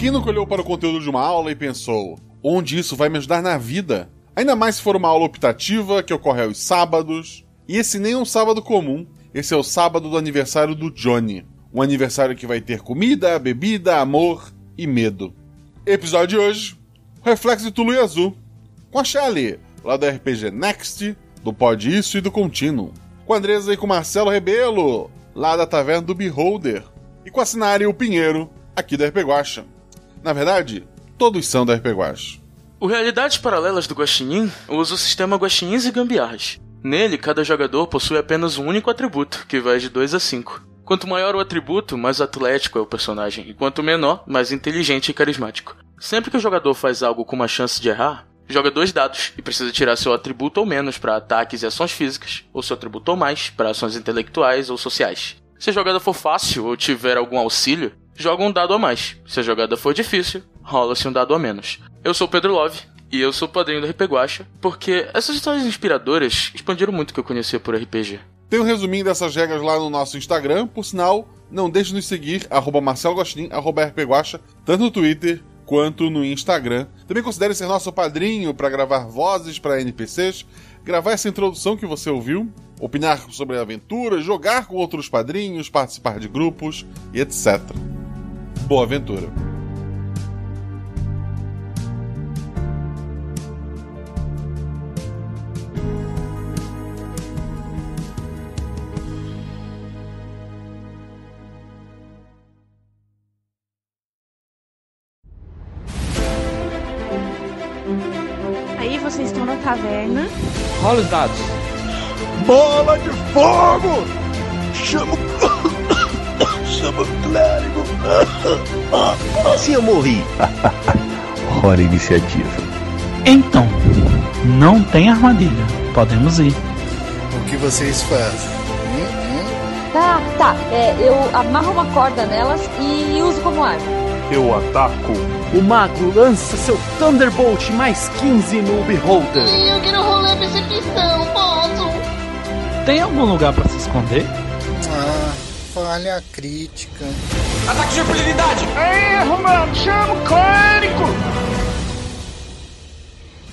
Quem nunca olhou para o conteúdo de uma aula e pensou: onde isso vai me ajudar na vida? Ainda mais se for uma aula optativa que ocorre aos sábados. E esse nem é um sábado comum, esse é o sábado do aniversário do Johnny. Um aniversário que vai ter comida, bebida, amor e medo. Episódio de hoje: Reflexo de Tulu e Azul. Com a Shelly, lá do RPG Next, do Pod Isso e do Contínuo. Com a Andresa e com o Marcelo Rebelo, lá da Taverna do Beholder. E com a Sinari e o Pinheiro, aqui da RP Guacha. Na verdade, todos são da RP Guacha. O Realidades Paralelas do Guaxinim usa o sistema Guaxinins e Gambiarras. Nele, cada jogador possui apenas um único atributo, que vai de 2 a 5. Quanto maior o atributo, mais atlético é o personagem, e quanto menor, mais inteligente e carismático. Sempre que o jogador faz algo com uma chance de errar, joga dois dados e precisa tirar seu atributo ou menos para ataques e ações físicas, ou seu atributo ou mais para ações intelectuais ou sociais. Se a jogada for fácil ou tiver algum auxílio, joga um dado a mais. Se a jogada for difícil, rola-se um dado a menos. Eu sou Pedro Love e eu sou padrinho do RP Guacha, porque essas histórias inspiradoras expandiram muito o que eu conhecia por RPG. Tem um resuminho dessas regras lá no nosso Instagram, por sinal, não deixe de nos seguir, arroba Marcelo arroba rpguacha, tanto no Twitter quanto no Instagram. Também considere ser nosso padrinho para gravar vozes para NPCs, gravar essa introdução que você ouviu, opinar sobre a aventura, jogar com outros padrinhos, participar de grupos e etc. Boa aventura! Aí vocês estão na taverna. Rola os dados. Bola de fogo! Chama. Chama o clérigo. Assim eu morri. Hora iniciativa. Então, não tem armadilha. Podemos ir. O que vocês fazem? Hum, hum? Tá, tá. É, eu amarro uma corda nelas e uso como arma. Eu ataco. O mago lança seu Thunderbolt mais 15 no Beholder. Eu quero rolar percepção, posso? Tem algum lugar para se esconder? Ah, falha crítica. Ataque de oportunidade! Erro, mano! Chama o clérigo!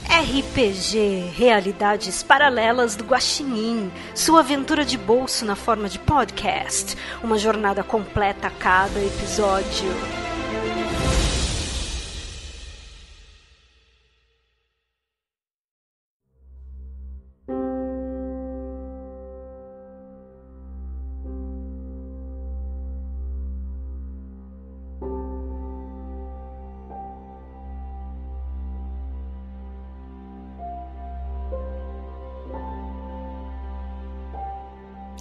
RPG Realidades Paralelas do Guaxinim. Sua aventura de bolso na forma de podcast. Uma jornada completa a cada episódio.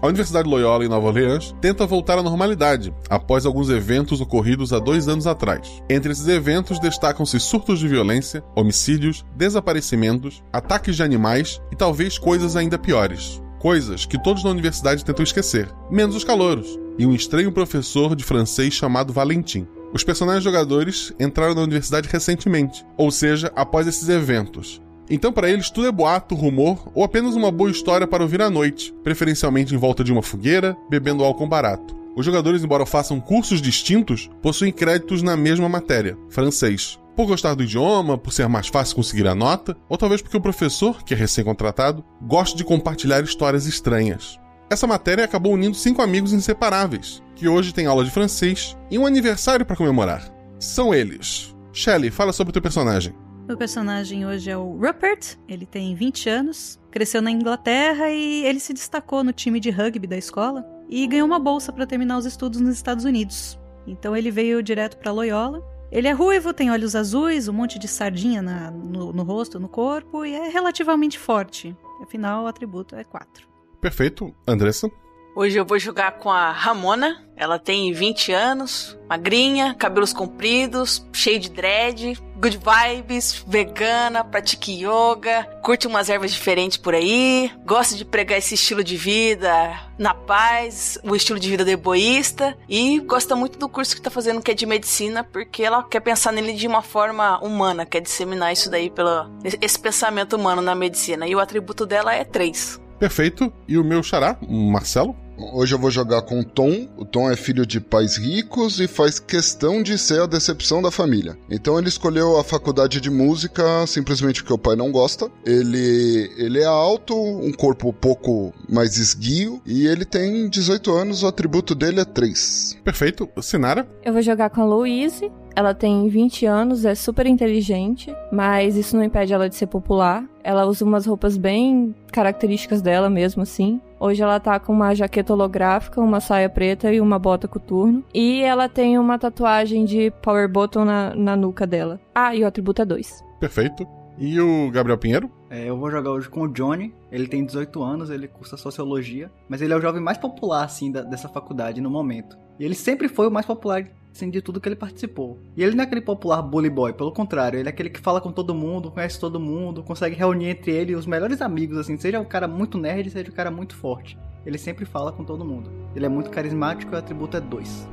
A Universidade Loyola em Nova Orleans tenta voltar à normalidade após alguns eventos ocorridos há dois anos atrás. Entre esses eventos destacam-se surtos de violência, homicídios, desaparecimentos, ataques de animais e talvez coisas ainda piores. Coisas que todos na universidade tentam esquecer, menos os calouros e um estranho professor de francês chamado Valentim. Os personagens jogadores entraram na universidade recentemente, ou seja, após esses eventos, então, para eles, tudo é boato, rumor ou apenas uma boa história para ouvir à noite, preferencialmente em volta de uma fogueira, bebendo álcool barato. Os jogadores, embora façam cursos distintos, possuem créditos na mesma matéria, francês. Por gostar do idioma, por ser mais fácil conseguir a nota, ou talvez porque o professor, que é recém-contratado, gosta de compartilhar histórias estranhas. Essa matéria acabou unindo cinco amigos inseparáveis, que hoje têm aula de francês e um aniversário para comemorar. São eles. Shelley, fala sobre o teu personagem. Meu personagem hoje é o Rupert, ele tem 20 anos, cresceu na Inglaterra e ele se destacou no time de rugby da escola e ganhou uma bolsa para terminar os estudos nos Estados Unidos. Então ele veio direto para Loyola. Ele é ruivo, tem olhos azuis, um monte de sardinha na, no, no rosto, no corpo e é relativamente forte. Afinal, o atributo é 4. Perfeito. Andressa? Hoje eu vou jogar com a Ramona. Ela tem 20 anos, magrinha, cabelos compridos, cheio de dread, good vibes, vegana, pratica yoga, curte umas ervas diferentes por aí, gosta de pregar esse estilo de vida na paz, o estilo de vida do egoísta e gosta muito do curso que tá fazendo que é de medicina, porque ela quer pensar nele de uma forma humana, quer disseminar isso daí pelo esse pensamento humano na medicina. E o atributo dela é 3. Perfeito. E o meu xará, Marcelo? Hoje eu vou jogar com o Tom. O Tom é filho de pais ricos e faz questão de ser a decepção da família. Então ele escolheu a faculdade de música simplesmente porque o pai não gosta. Ele, ele é alto, um corpo um pouco mais esguio e ele tem 18 anos. O atributo dele é 3. Perfeito. Sinara? Eu vou jogar com a Louise. Ela tem 20 anos, é super inteligente, mas isso não impede ela de ser popular. Ela usa umas roupas bem características dela mesmo, assim. Hoje ela tá com uma jaqueta holográfica, uma saia preta e uma bota coturno. E ela tem uma tatuagem de power button na, na nuca dela. Ah, e o atributo é 2. Perfeito. E o Gabriel Pinheiro? É, eu vou jogar hoje com o Johnny. Ele tem 18 anos, ele cursa sociologia, mas ele é o jovem mais popular, assim, da, dessa faculdade no momento. E ele sempre foi o mais popular assim, de tudo que ele participou. E ele não é aquele popular bully boy, pelo contrário, ele é aquele que fala com todo mundo, conhece todo mundo, consegue reunir entre ele os melhores amigos, assim, seja um cara muito nerd, seja um cara muito forte. Ele sempre fala com todo mundo. Ele é muito carismático e o atributo é 2.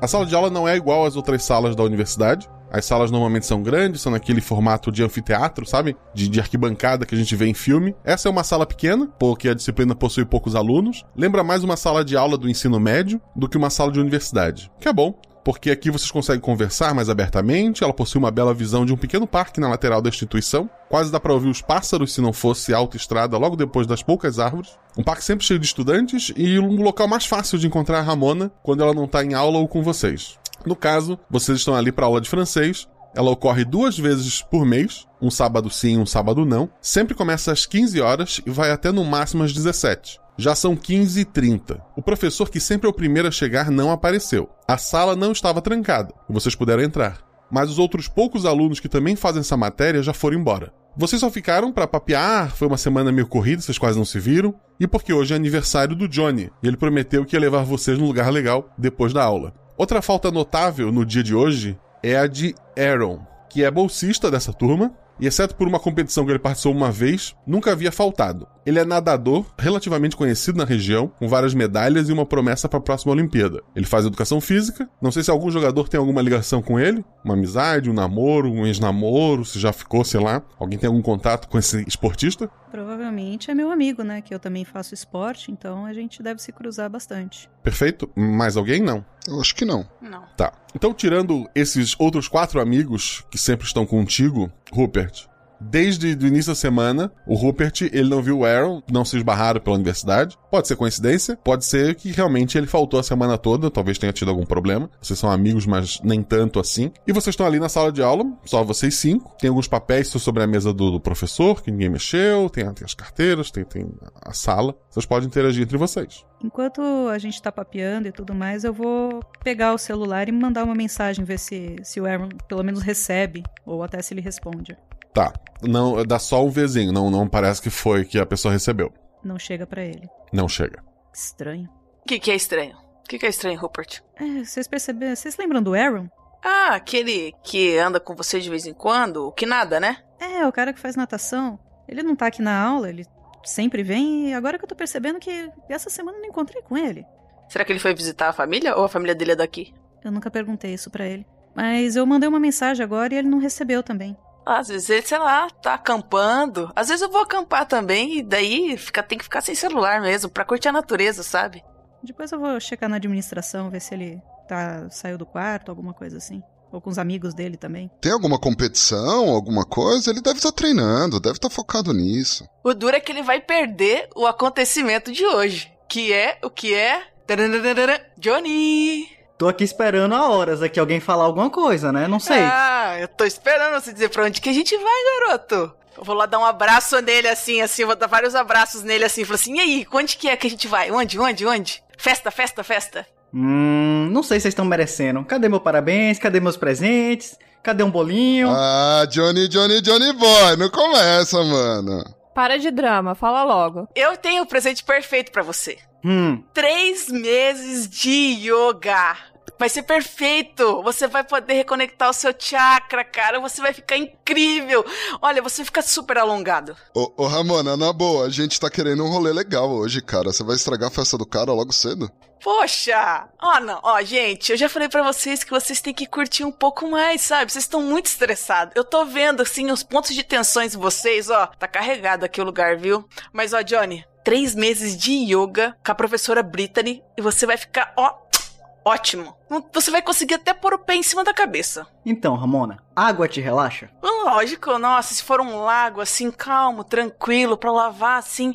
A sala de aula não é igual às outras salas da universidade. As salas normalmente são grandes, são naquele formato de anfiteatro, sabe? De, de, arquibancada que a gente vê em filme. Essa é uma sala pequena, porque a disciplina possui poucos alunos. Lembra mais uma sala de aula do ensino médio do que uma sala de universidade. Que é bom, porque aqui vocês conseguem conversar mais abertamente. Ela possui uma bela visão de um pequeno parque na lateral da instituição. Quase dá para ouvir os pássaros se não fosse autoestrada logo depois das poucas árvores. Um parque sempre cheio de estudantes e um local mais fácil de encontrar a Ramona quando ela não tá em aula ou com vocês. No caso, vocês estão ali para aula de francês. Ela ocorre duas vezes por mês, um sábado sim, um sábado não. Sempre começa às 15 horas e vai até no máximo às 17. Já são 15 e 30. O professor, que sempre é o primeiro a chegar, não apareceu. A sala não estava trancada e vocês puderam entrar. Mas os outros poucos alunos que também fazem essa matéria já foram embora. Vocês só ficaram para papear, foi uma semana meio corrida, vocês quase não se viram, e porque hoje é aniversário do Johnny, e ele prometeu que ia levar vocês num lugar legal depois da aula. Outra falta notável no dia de hoje é a de Aaron, que é bolsista dessa turma, e exceto por uma competição que ele participou uma vez, nunca havia faltado. Ele é nadador, relativamente conhecido na região, com várias medalhas e uma promessa para a próxima Olimpíada. Ele faz educação física, não sei se algum jogador tem alguma ligação com ele, uma amizade, um namoro, um ex-namoro, se já ficou, sei lá. Alguém tem algum contato com esse esportista? Provavelmente é meu amigo, né? Que eu também faço esporte, então a gente deve se cruzar bastante. Perfeito. Mais alguém? Não. Eu acho que não. Não. Tá. Então, tirando esses outros quatro amigos que sempre estão contigo, Rupert, desde o início da semana, o Rupert, ele não viu o Aaron, não se esbarraram pela universidade. Pode ser coincidência, pode ser que realmente ele faltou a semana toda, talvez tenha tido algum problema. Vocês são amigos, mas nem tanto assim. E vocês estão ali na sala de aula, só vocês cinco. Tem alguns papéis sobre a mesa do, do professor, que ninguém mexeu, tem, tem as carteiras, tem, tem a sala. Vocês podem interagir entre vocês. Enquanto a gente tá papeando e tudo mais, eu vou pegar o celular e mandar uma mensagem, ver se, se o Aaron pelo menos recebe, ou até se ele responde. Tá. Não, dá só um Vzinho, não, não parece que foi que a pessoa recebeu. Não chega para ele. Não chega. Estranho. O que, que é estranho? O que, que é estranho, Rupert? É, vocês perceberam? Vocês lembram do Aaron? Ah, aquele que anda com você de vez em quando, o que nada, né? É, o cara que faz natação. Ele não tá aqui na aula, ele sempre vem e agora que eu tô percebendo que essa semana eu não encontrei com ele. Será que ele foi visitar a família ou a família dele é daqui? Eu nunca perguntei isso para ele. Mas eu mandei uma mensagem agora e ele não recebeu também. Às vezes ele, sei lá, tá acampando. Às vezes eu vou acampar também e daí fica, tem que ficar sem celular mesmo, pra curtir a natureza, sabe? Depois eu vou checar na administração, ver se ele tá saiu do quarto, alguma coisa assim. Ou com os amigos dele também. Tem alguma competição, alguma coisa? Ele deve estar tá treinando, deve estar tá focado nisso. O duro é que ele vai perder o acontecimento de hoje. Que é o que é. Johnny! Tô aqui esperando há horas aqui alguém falar alguma coisa, né? Não sei. Ah, eu tô esperando você dizer pra onde que a gente vai, garoto. Eu vou lá dar um abraço nele assim, assim, vou dar vários abraços nele assim. Falar assim, e aí, onde que é que a gente vai? Onde, onde, onde? Festa, festa, festa. Hum, não sei se vocês estão merecendo. Cadê meu parabéns? Cadê meus presentes? Cadê um bolinho? Ah, Johnny, Johnny, Johnny Boy, não começa, mano. Para de drama, fala logo. Eu tenho o presente perfeito para você. Hum. Três meses de yoga. Vai ser perfeito! Você vai poder reconectar o seu chakra, cara. Você vai ficar incrível. Olha, você fica super alongado. Ô, ô, Ramona, na boa, a gente tá querendo um rolê legal hoje, cara. Você vai estragar a festa do cara logo cedo? Poxa! Ó, não, ó, gente, eu já falei para vocês que vocês têm que curtir um pouco mais, sabe? Vocês estão muito estressados. Eu tô vendo, assim, os pontos de tensões de vocês, ó. Tá carregado aqui o lugar, viu? Mas, ó, Johnny, três meses de yoga com a professora Brittany e você vai ficar, ó, ótimo. Você vai conseguir até pôr o pé em cima da cabeça. Então, Ramona, água te relaxa? Lógico, nossa, se for um lago assim, calmo, tranquilo, para lavar assim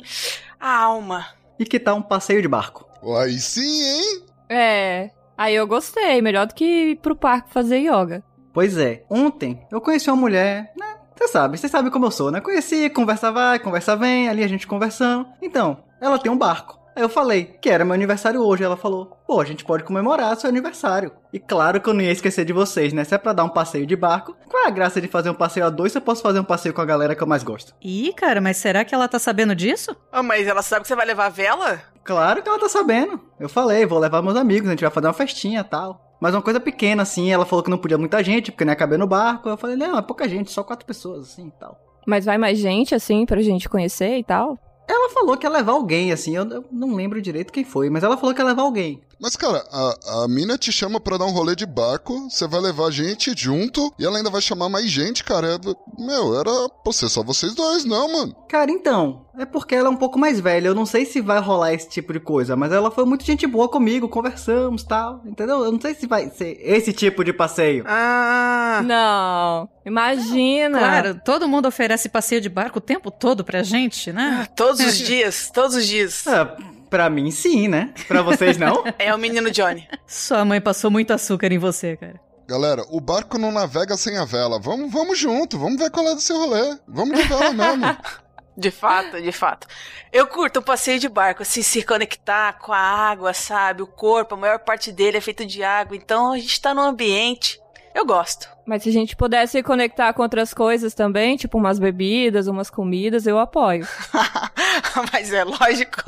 a alma. E que tal um passeio de barco? Aí sim, hein? É. Aí eu gostei, melhor do que ir pro parque fazer yoga. Pois é, ontem eu conheci uma mulher, né? Você sabe, você sabe como eu sou, né? Conheci, conversa vai, conversa vem, ali a gente conversando. Então, ela tem um barco. Aí eu falei que era meu aniversário hoje. Ela falou: pô, a gente pode comemorar seu aniversário. E claro que eu não ia esquecer de vocês, né? Se é pra dar um passeio de barco, qual é a graça de fazer um passeio a dois se eu posso fazer um passeio com a galera que eu mais gosto? Ih, cara, mas será que ela tá sabendo disso? Ah, mas ela sabe que você vai levar a vela? Claro que ela tá sabendo. Eu falei, vou levar meus amigos, a gente vai fazer uma festinha e tal. Mas uma coisa pequena, assim, ela falou que não podia muita gente, porque não ia caber no barco. Eu falei, não, é pouca gente, só quatro pessoas, assim e tal. Mas vai mais gente, assim, pra gente conhecer e tal? Ela falou que ia levar alguém, assim, eu, eu não lembro direito quem foi, mas ela falou que ia levar alguém. Mas, cara, a, a mina te chama pra dar um rolê de barco, você vai levar gente junto e ela ainda vai chamar mais gente, cara. É, meu, era pra ser só vocês dois, não, mano. Cara, então, é porque ela é um pouco mais velha. Eu não sei se vai rolar esse tipo de coisa, mas ela foi muito gente boa comigo, conversamos tal, entendeu? Eu não sei se vai ser esse tipo de passeio. Ah! Não, imagina. Claro, todo mundo oferece passeio de barco o tempo todo pra gente, né? Ah, todos os dias, todos os dias. Ah, pra mim sim, né? Pra vocês não? é o menino Johnny. Sua mãe passou muito açúcar em você, cara. Galera, o barco não navega sem a vela. Vamos, vamos junto, vamos ver qual é do seu rolê. Vamos de vela mesmo. De fato, de fato. Eu curto um passeio de barco, assim, se conectar com a água, sabe? O corpo, a maior parte dele é feito de água, então a gente tá num ambiente. Eu gosto. Mas se a gente pudesse conectar com outras coisas também, tipo umas bebidas, umas comidas, eu apoio. Mas é lógico.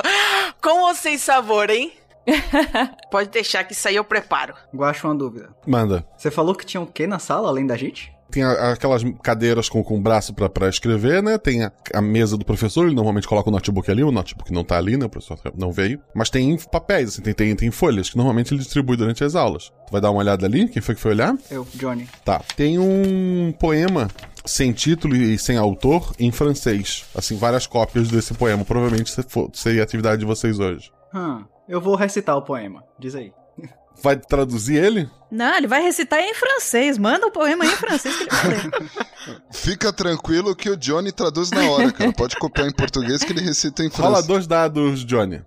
Com ou sem sabor, hein? Pode deixar que isso aí eu preparo. Guacho uma dúvida. Manda. Você falou que tinha o que na sala, além da gente? Tem a, aquelas cadeiras com, com braço pra, pra escrever, né? Tem a, a, mesa do professor, ele normalmente coloca o notebook ali, o notebook não tá ali, né? O professor não veio. Mas tem papéis, assim, tem, tem, tem folhas que normalmente ele distribui durante as aulas. Tu vai dar uma olhada ali? Quem foi que foi olhar? Eu, Johnny. Tá. Tem um poema sem título e sem autor em francês. Assim, várias cópias desse poema. Provavelmente seria a atividade de vocês hoje. Hum, eu vou recitar o poema. Diz aí. Vai traduzir ele? Não, ele vai recitar em francês. Manda o poema em francês que ele vai ler. Fica tranquilo que o Johnny traduz na hora, cara. Pode copiar em português que ele recita em francês. Fala dois dados, Johnny.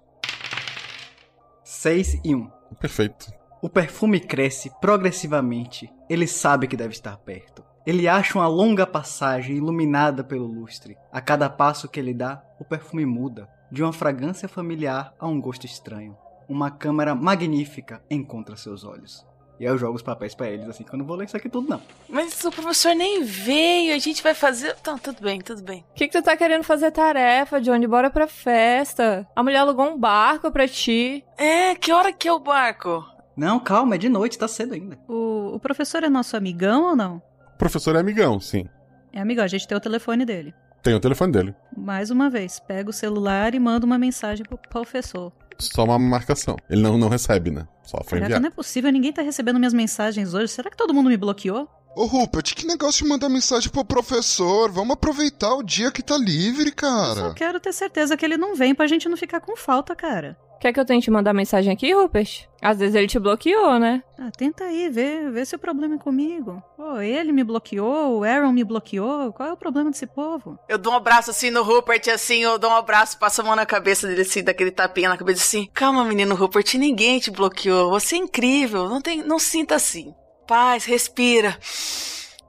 6 e 1. Um. Perfeito. O perfume cresce progressivamente. Ele sabe que deve estar perto. Ele acha uma longa passagem iluminada pelo lustre. A cada passo que ele dá, o perfume muda, de uma fragrância familiar a um gosto estranho uma câmera magnífica encontra seus olhos. E aí eu jogo os papéis para eles, assim, que eu não vou ler isso aqui tudo, não. Mas o professor nem veio, a gente vai fazer. Tá, tudo bem, tudo bem. O que, que tu tá querendo fazer tarefa, Johnny? Bora pra festa. A mulher alugou um barco pra ti. É, que hora que é o barco? Não, calma, é de noite, tá cedo ainda. O, o professor é nosso amigão ou não? O professor é amigão, sim. É amigão, a gente tem o telefone dele. Tem o telefone dele. Mais uma vez, pega o celular e manda uma mensagem pro professor. Só uma marcação. Ele não, não recebe, né? Só foi Caraca, enviado. não é possível, ninguém tá recebendo minhas mensagens hoje. Será que todo mundo me bloqueou? Ô Rupert, que negócio de mandar mensagem pro professor? Vamos aproveitar o dia que tá livre, cara. Eu só quero ter certeza que ele não vem pra gente não ficar com falta, cara. Quer que eu tente mandar mensagem aqui, Rupert? Às vezes ele te bloqueou, né? Ah, tenta aí, vê, vê se o problema é comigo. Pô, ele me bloqueou, o Aaron me bloqueou. Qual é o problema desse povo? Eu dou um abraço assim no Rupert, assim, eu dou um abraço, passo a mão na cabeça dele, assim, daquele tapinha na cabeça, assim. Calma, menino Rupert, ninguém te bloqueou. Você é incrível, não, tem, não sinta assim. Paz, respira.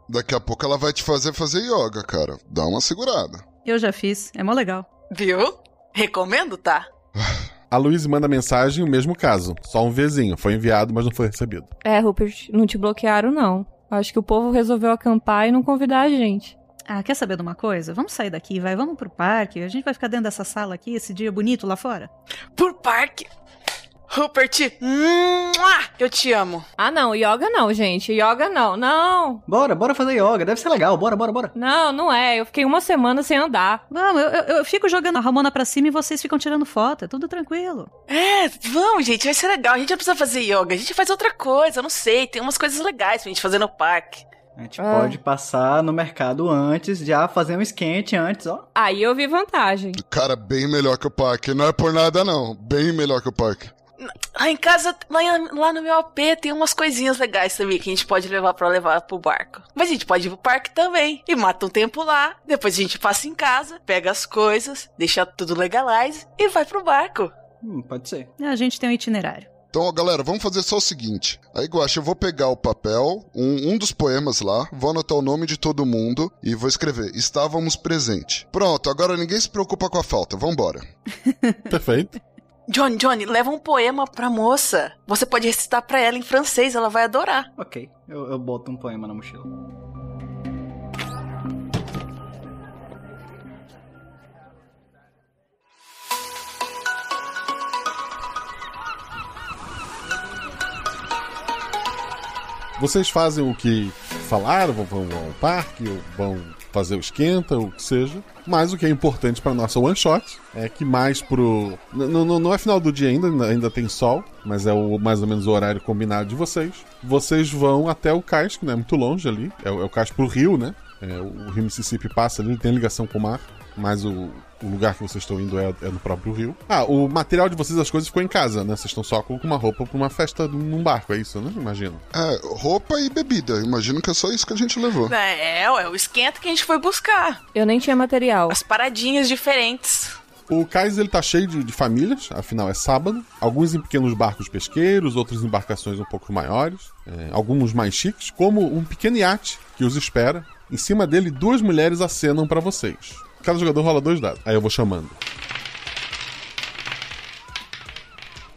Daqui a pouco ela vai te fazer fazer yoga, cara. Dá uma segurada. Eu já fiz, é mó legal. Viu? Recomendo, tá? A Luiz manda mensagem, o mesmo caso. Só um Vzinho. Foi enviado, mas não foi recebido. É, Rupert, não te bloquearam, não. Acho que o povo resolveu acampar e não convidar a gente. Ah, quer saber de uma coisa? Vamos sair daqui, vai. Vamos pro parque. A gente vai ficar dentro dessa sala aqui, esse dia bonito lá fora. Por parque? Rupert, eu te amo. Ah, não, yoga não, gente. Yoga não, não. Bora, bora fazer yoga. Deve ser legal. Bora, bora, bora. Não, não é. Eu fiquei uma semana sem andar. Vamos, eu, eu, eu fico jogando a Ramona pra cima e vocês ficam tirando foto. É tudo tranquilo. É, vamos, gente, vai ser legal. A gente não precisa fazer yoga, a gente faz outra coisa, não sei. Tem umas coisas legais pra gente fazer no parque. A gente ah. pode passar no mercado antes, já fazer um esquente antes, ó. Aí eu vi vantagem. Cara, bem melhor que o parque. Não é por nada, não. Bem melhor que o parque. Lá em casa, lá, lá, no meu AP, tem umas coisinhas legais também que a gente pode levar para levar pro barco. Mas a gente pode ir pro parque também. E mata um tempo lá. Depois a gente passa em casa, pega as coisas, deixa tudo legalize e vai pro barco. Hum, pode ser. A gente tem um itinerário. Então, galera, vamos fazer só o seguinte. Aí, Guaxa, eu vou pegar o papel, um, um, dos poemas lá, vou anotar o nome de todo mundo e vou escrever Estávamos presente. Pronto, agora ninguém se preocupa com a falta. Vambora. Perfeito. Johnny, Johnny, leva um poema pra moça. Você pode recitar pra ela em francês, ela vai adorar. Ok, eu, eu boto um poema na mochila. Vocês fazem o que falaram, vão, vão ao parque, vão fazer o esquenta, o que seja. Mas o que é importante para nossa one shot é que mais pro. Não, é final do dia ainda, ainda tem sol, mas é o mais ou menos o horário combinado de vocês. Vocês vão até o cais, que não é muito longe ali. É, é o cais pro rio, né? É, o rio Mississippi passa ali, tem ligação com o mar mas o, o lugar que vocês estão indo é, é, no próprio rio. Ah, o material de vocês, as coisas, ficou em casa, né? Vocês estão só com uma roupa pra uma festa num barco, é isso, né? Imagino. É, roupa e bebida. Imagino que é só isso que a gente levou. É, é o esquenta que a gente foi buscar. Eu nem tinha material. As paradinhas diferentes. O cais ele tá cheio de, de, famílias, afinal é sábado. Alguns em pequenos barcos pesqueiros, outros em embarcações um pouco maiores, é, alguns mais chiques, como um pequeno iate que os espera. Em cima dele, duas mulheres acenam para vocês. Cada jogador rola dois dados. Aí eu vou chamando.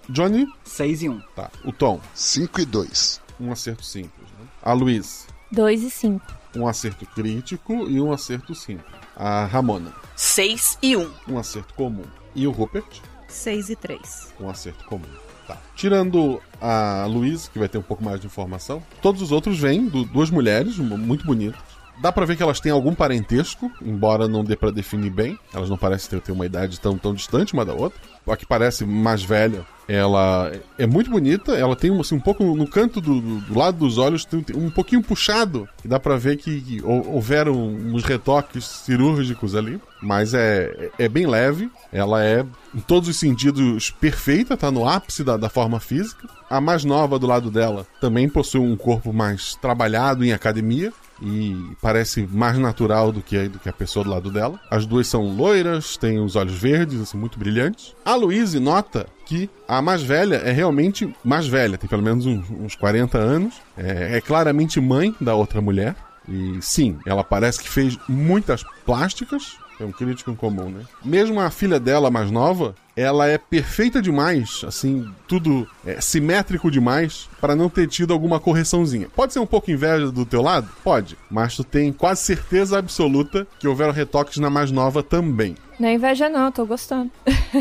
Johnny? 6 e 1. Um. Tá. O Tom? 5 e 2. Um acerto simples. Né? A Luiz? 2 e 5. Um acerto crítico e um acerto simples. A Ramona? 6 e 1. Um. um acerto comum. E o Rupert? 6 e 3. Um acerto comum. Tá. Tirando a Luiz, que vai ter um pouco mais de informação, todos os outros vêm, do, duas mulheres muito bonitas Dá pra ver que elas têm algum parentesco, embora não dê para definir bem. Elas não parecem ter, ter, uma idade tão, tão distante uma da outra. A que parece mais velha, ela é muito bonita. Ela tem assim, um pouco no canto do, do lado dos olhos, tem um pouquinho puxado. Que dá pra ver que, que houveram uns retoques cirúrgicos ali. Mas é, é bem leve. Ela é, em todos os sentidos, perfeita, tá no ápice da, da forma física. A mais nova do lado dela também possui um corpo mais trabalhado em academia e parece mais natural do que, do que a pessoa do lado dela. As duas são loiras, têm os olhos verdes, assim, muito brilhantes. A Louise nota que a mais velha é realmente mais velha, tem pelo menos uns, uns 40 anos, é, é claramente mãe da outra mulher. E sim, ela parece que fez muitas plásticas, é um crítico em comum, né? Mesmo a filha dela mais nova, ela é perfeita demais, assim, tudo é, simétrico demais para não ter tido alguma correçãozinha. Pode ser um pouco inveja do teu lado? Pode, mas tu tem quase certeza absoluta que houveram retoques na mais nova também. Não é inveja não, tô gostando.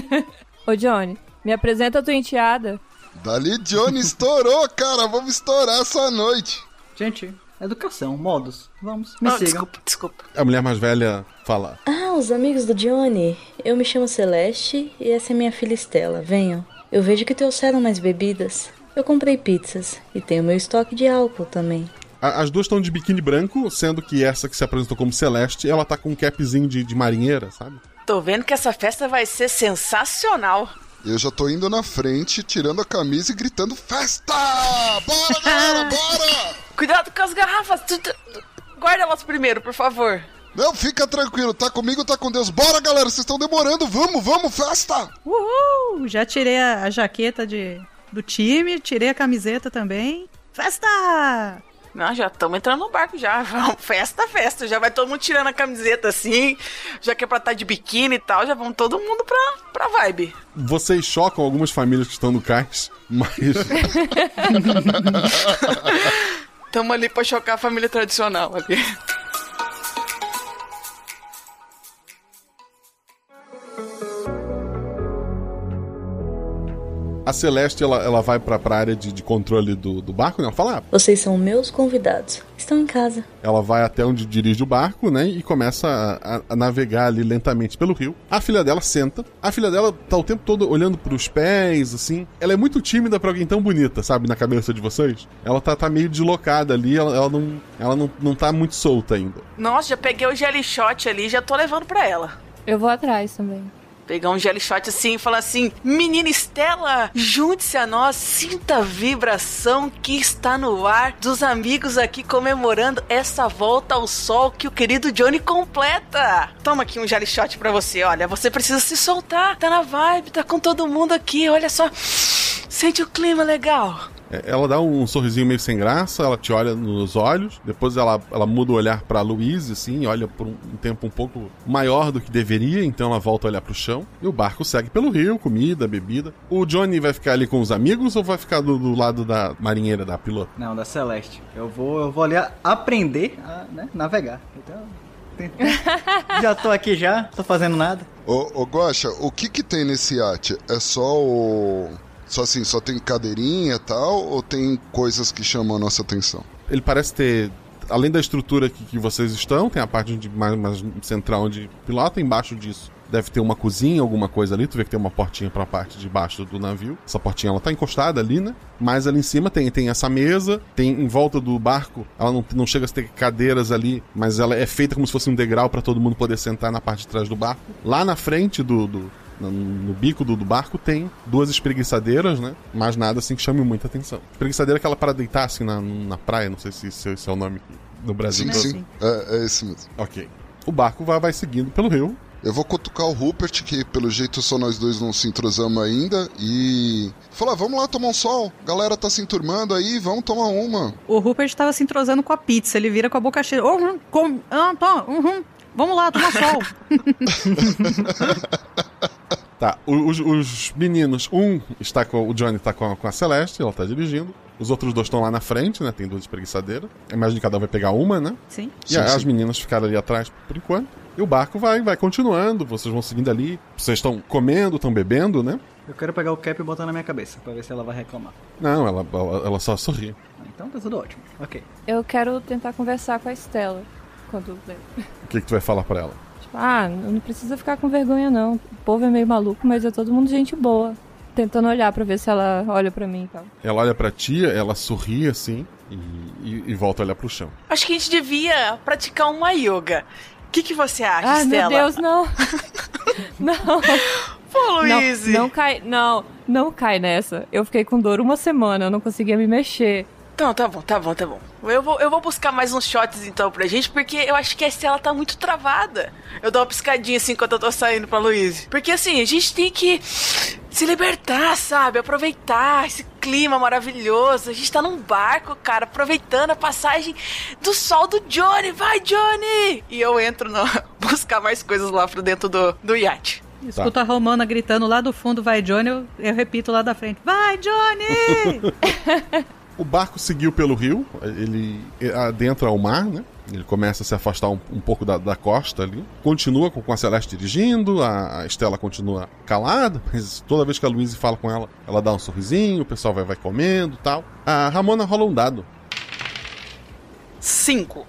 Ô Johnny, me apresenta a tua enteada. Dali Johnny estourou, cara, vamos estourar essa noite. Gente, Educação, modos. Vamos, me oh, sigam. Desculpa, desculpa. A mulher mais velha fala. Ah, os amigos do Johnny. Eu me chamo Celeste e essa é minha filha Estela. Venham. Eu vejo que trouxeram mais bebidas. Eu comprei pizzas e tenho meu estoque de álcool também. As duas estão de biquíni branco, sendo que essa que se apresentou como Celeste, ela tá com um capzinho de, de marinheira, sabe? Tô vendo que essa festa vai ser sensacional. Eu já tô indo na frente, tirando a camisa e gritando: Festa! Bora, galera, bora! Cuidado com as garrafas. Guarda elas primeiro, por favor. Não, fica tranquilo. Tá comigo, tá com Deus. Bora, galera. Vocês estão demorando. Vamos, vamos, festa. Uhul. Já tirei a, a jaqueta de, do time, tirei a camiseta também. Festa! Não, já estamos entrando no barco já. Vamos, festa, festa. Já vai todo mundo tirando a camiseta assim. Já que é pra estar tá de biquíni e tal, já vão todo mundo pra, pra vibe. Vocês chocam algumas famílias que estão no cais, mas. Tamo ali pra chocar a família tradicional ali. A Celeste, ela, ela vai pra, pra área de, de controle do, do barco, né? Ela fala, ah, Vocês são meus convidados. Estão em casa. ela vai até onde dirige o barco, né? E começa a, a- navegar ali lentamente pelo rio. A filha dela senta. A filha dela tá o tempo todo olhando pros pés, assim. Ela é muito tímida pra alguém tão bonita, sabe? Na cabeça de vocês. Ela tá, tá meio deslocada ali. Ela, ela não, ela não, não tá muito solta ainda. Nossa, já peguei o jelly shot ali e já tô levando pra ela. Eu vou atrás também. Pegar um jelly shot assim e falar assim: Menina Estela, junte-se a nós, sinta a vibração que está no ar dos amigos aqui comemorando essa volta ao sol que o querido Johnny completa. Toma aqui um jelly shot pra você, olha, você precisa se soltar, tá na vibe, tá com todo mundo aqui, olha só. Sente o clima legal. É, Ela dá um sorrisinho meio sem graça, ela te olha nos olhos, depois ela, ela muda o olhar pra Louise, assim, olha por um, um tempo um pouco maior do que deveria, então ela volta a olhar pro chão, e o barco segue pelo rio, comida, bebida. O Johnny vai ficar ali com os amigos ou vai ficar do, do lado da marinheira, da pilota? Não, da Celeste. Eu vou, eu vou ali a- aprender a né, navegar. Então, já tô aqui já, tô fazendo nada. Ô, ô Guaxa, o que que tem nesse iate? É só o... Só assim, só tem cadeirinha tal, ou tem coisas que chamam a nossa atenção? Ele parece ter, além da estrutura que, que vocês estão, tem a parte de mais, mais central onde pilota, embaixo disso deve ter uma cozinha, alguma coisa ali. Tu vê que tem uma portinha pra parte de baixo do navio. Essa portinha ela tá encostada ali, né? Mas ali em cima tem, tem essa mesa, tem em volta do barco, ela não, não chega a ter cadeiras ali, mas ela é feita como se fosse um degrau pra todo mundo poder sentar na parte de trás do barco. Lá na frente do, do no, no bico do, do barco tem duas espreguiçadeiras, né? Mas nada assim que chame muita atenção. Espreguiçadeira é aquela para deitar assim na, na praia, não sei se, se esse é o nome no Brasil. Sim, sim. É, é esse mesmo. Ok. O barco vai, vai seguindo pelo rio. Eu vou cutucar o Rupert, que pelo jeito só nós dois não se entrosamos ainda, e falar, vamos lá tomar um sol. Galera tá se enturmando aí, vamos tomar uma. O Rupert tava se entrosando com a pizza, ele vira com a boca cheia. Uhum, com, ah, tá, uhum. Vamos lá, tomar sol. Tá, os, os meninos, um está com. O Johnny tá com a, com a Celeste, ela tá dirigindo. Os outros dois estão lá na frente, né? Tem duas espreguiçadeiras. Imagina que cada um vai pegar uma, né? Sim. E Sim, as sim. meninas ficaram ali atrás por enquanto. E o barco vai, vai continuando, vocês vão seguindo ali. Vocês estão comendo, estão bebendo, né? Eu quero pegar o cap e botar na minha cabeça, pra ver se ela vai reclamar. Não, ela, ela, ela só sorri. Então tá tudo ótimo. Ok. Eu quero tentar conversar com a Estela. Quando. O que, que tu vai falar pra ela? Ah, não precisa ficar com vergonha não. O povo é meio maluco, mas é todo mundo gente boa. Tentando olhar pra ver se ela olha pra mim e tal. Ela olha pra tia, ela sorri assim e, e, e volta a olhar pro chão. Acho que a gente devia praticar uma yoga. O que, que você acha, Ai, meu Estela? Deus, não. não. Pô, Luiz. Não, não cai, não, não cai nessa. Eu fiquei com dor uma semana, eu não conseguia me mexer. Então, tá bom, tá bom, tá bom. Eu vou, eu vou buscar mais uns shots então pra gente, porque eu acho que a Estela tá muito travada. Eu dou uma piscadinha assim enquanto eu tô saindo pra Luiz. Porque assim, a gente tem que se libertar, sabe? Aproveitar esse clima maravilhoso. A gente tá num barco, cara, aproveitando a passagem do sol do Johnny. Vai, Johnny! E eu entro no buscar mais coisas lá pra dentro do, do iate. Escuta a Romana gritando lá do fundo, vai Johnny, eu, eu repito lá da frente, vai Johnny! O barco seguiu pelo rio, ele adentra ao mar, né? Ele começa a se afastar um, um pouco da, da costa ali. Continua com, com a Celeste dirigindo, a, a Estela continua calada, mas toda vez que a Luísa fala com ela, ela dá um sorrisinho, o pessoal vai, vai comendo tal. A Ramona rola um dado.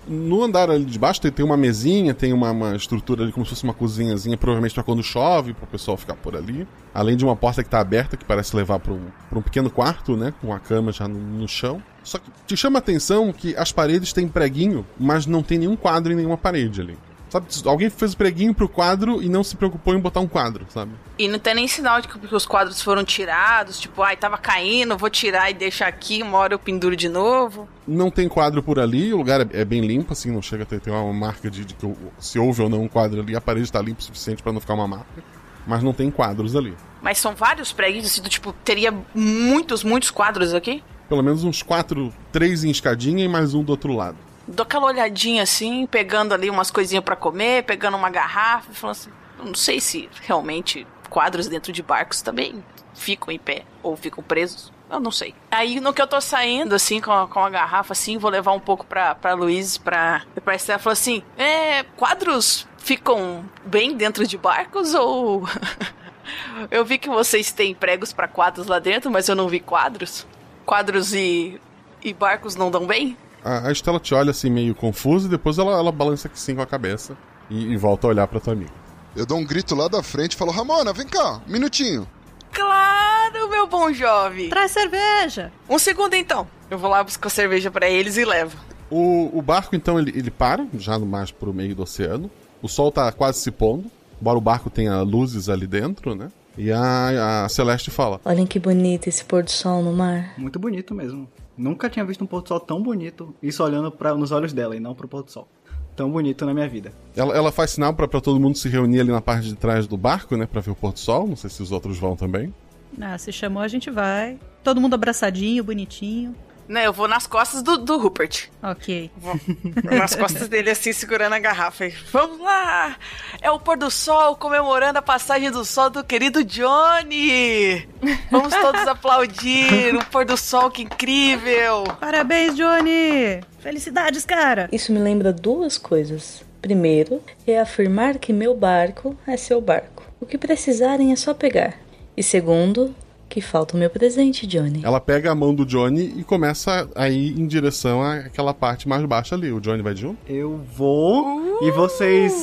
No andar ali de baixo tem, tem uma mesinha, tem uma, uma estrutura ali como se fosse uma cozinhazinha, provavelmente para quando chove, para o pessoal ficar por ali. Além de uma porta que tá aberta, que parece levar para um, um pequeno quarto, né? Com a cama já no, no chão. Só que te chama a atenção que as paredes têm preguinho, mas não tem nenhum quadro em nenhuma parede ali. Sabe, alguém fez o preguinho pro quadro e não se preocupou em botar um quadro, sabe? E não tem nem sinal de que os quadros foram tirados, tipo, ai, tava caindo, vou tirar e deixar aqui, uma hora eu penduro de novo. Não tem quadro por ali, o lugar é, é bem limpo, assim, não chega a ter, ter uma marca de, de que se houve ou não um quadro ali, a parede tá limpa o suficiente para não ficar uma marca. Mas não tem quadros ali. Mas são vários prédios, assim, do tipo, teria muitos, muitos quadros aqui? Pelo menos uns quatro, três em escadinha e mais um do outro lado. Dou aquela olhadinha assim, pegando ali umas coisinhas para comer, pegando uma garrafa, falando assim, não sei se realmente quadros dentro de barcos também ficam em pé ou ficam presos. Eu não sei. Aí no que eu tô saindo, assim, com a, com a garrafa, assim, vou levar um pouco pra, pra Luiz, pra, pra Estela, falou assim: é, quadros ficam bem dentro de barcos ou. Eu vi que vocês têm pregos pra quadros lá dentro, mas eu não vi quadros. Quadros e, e barcos não dão bem? A, a Estela te olha assim meio confusa e depois ela, ela balança que sim com a cabeça e, e volta a olhar pra tua amiga. Eu dou um grito lá da frente e falo, Ramona, vem cá, um minutinho. Claro, meu bom jovem. Traz cerveja. Um segundo então. Eu vou lá buscar cerveja para eles e levo. O, o barco então ele, ele para, já mais pro meio do oceano. O sol tá quase se pondo, embora o barco tenha luzes ali dentro, né? E a, a Celeste fala: Olhem que bonito esse pôr do sol no mar. Muito bonito mesmo. Nunca tinha visto um pôr do sol tão bonito, isso olhando pra, nos olhos dela e não pro pôr do sol. Tão bonito na minha vida. Ela, ela faz sinal pra pra todo mundo se reunir ali na parte de trás do barco, né? Pra ver o pôr do sol. Não sei se os outros vão também. Ah, se chamou, a gente vai. Todo mundo abraçadinho, bonitinho. Não, eu vou nas costas do, do Rupert. Ok. Vou nas costas dele, assim, segurando a garrafa. E, Vamos lá! É o pôr do sol comemorando a passagem do sol do querido Johnny! Vamos todos aplaudir! O pôr do sol, que incrível! Parabéns, Johnny! Felicidades, cara! Isso me lembra duas coisas. Primeiro, é afirmar que meu barco é seu barco. O que precisarem é só pegar. E segundo, que falta o meu presente, Johnny. Ela pega a mão do Johnny e começa a ir em direção àquela parte mais baixa ali. O Johnny vai de junto? Eu vou e vocês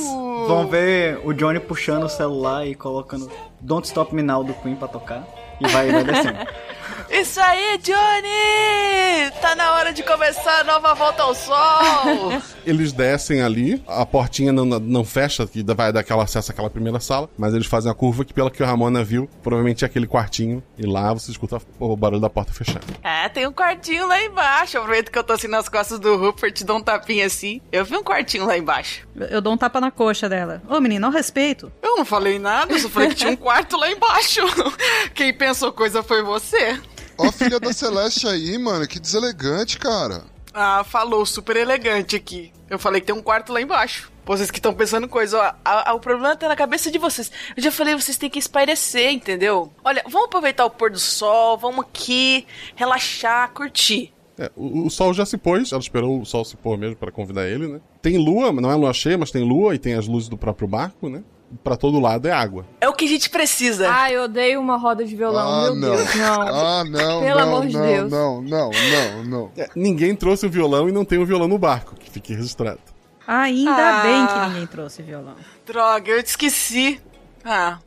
vão ver o Johnny puxando o celular e colocando Don't Stop Me Now do Queen pra tocar. E vai, vai descendo. Isso aí, Johnny! Tá na hora de começar a nova volta ao sol! Eles descem ali, a portinha não, não fecha, que vai dar aquela acesso àquela primeira sala, mas eles fazem a curva que, pela que a Ramona viu, provavelmente é aquele quartinho, e lá você escuta o barulho da porta fechando. É, tem um quartinho lá embaixo. Aproveito que eu tô assim nas costas do Rupert, dou um tapinha assim. Eu vi um quartinho lá embaixo. Eu dou um tapa na coxa dela. Ô, menino, ao respeito. Eu não falei nada, eu só falei que tinha um quarto lá embaixo. Quem pensou coisa foi você. Ó, a filha da Celeste aí, mano, que deselegante, cara. Ah, falou super elegante aqui. Eu falei que tem um quarto lá embaixo. Vocês que estão pensando coisa, ó, a- a- o problema tá na cabeça de vocês. Eu já falei, vocês têm que espairecer, entendeu? Olha, vamos aproveitar o pôr do sol, vamos aqui, relaxar, curtir. É, o, o sol já se pôs, ela esperou o sol se pôr mesmo pra convidar ele, né? Tem lua, não é lua cheia, mas tem lua e tem as luzes do próprio barco, né? Pra todo lado é água. É o que a gente precisa. Ah, eu odeio uma roda de violão, Ah, meu não. Deus, não. Ah, não, Pelo não, amor de não, Deus. não, não, não, não. É, ninguém trouxe o violão e não tem o violão no barco, que fique registrado. Ainda Ah. bem que ninguém trouxe violão. Droga, eu te esqueci. Ah,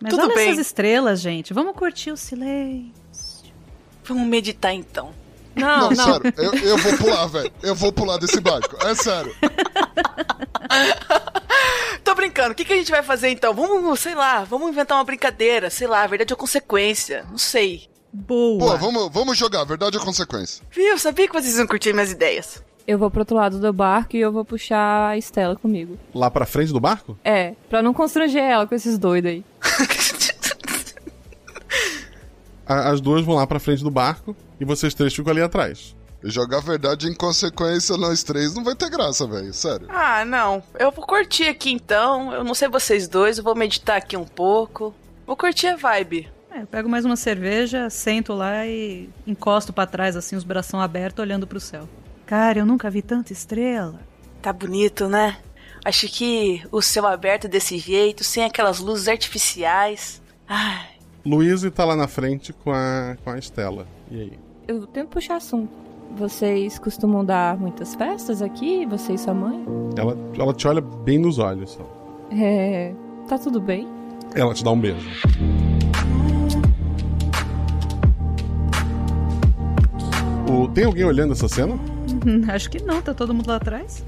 Mas Tudo olha bem. essas estrelas, gente. Vamos curtir o silêncio. vamos meditar então. Não, Não, não. sério, eu, eu vou pular, velho. Eu vou pular desse barco. É sério. Tô brincando, o que, que a gente vai fazer então? Vamos, sei lá, vamos inventar uma brincadeira, sei lá, verdade ou consequência, não sei. Boa. Pô, vamos, vamos jogar, verdade ou consequência? Viu? Eu sabia que vocês iam curtir minhas ideias. Eu vou pro outro lado do barco e eu vou puxar a Estela comigo. Lá pra frente do barco? É, pra não constranger ela com esses doidos aí. A- as duas vão lá pra frente do barco e vocês três ficam ali atrás. Jogar verdade em consequência nós três não vai ter graça, velho. Sério. Ah, não. Eu vou curtir aqui então. Eu não sei vocês dois, eu vou meditar aqui um pouco. Vou curtir a vibe. É, eu pego mais uma cerveja, sento lá e encosto pra trás, assim, os bração abertos, olhando pro céu. Cara, eu nunca vi tanta estrela. Tá bonito, né? Acho que o céu aberto desse jeito, sem aquelas luzes artificiais. Ai, Luísa tá lá na frente com a, com a Estela. E aí? Eu tento puxar assunto. Vocês costumam dar muitas festas aqui? Você e sua mãe? Ela, ela te olha bem nos olhos só. É. Tá tudo bem? Ela te dá um beijo. O- tem alguém olhando essa cena? Acho que não, tá todo mundo lá atrás.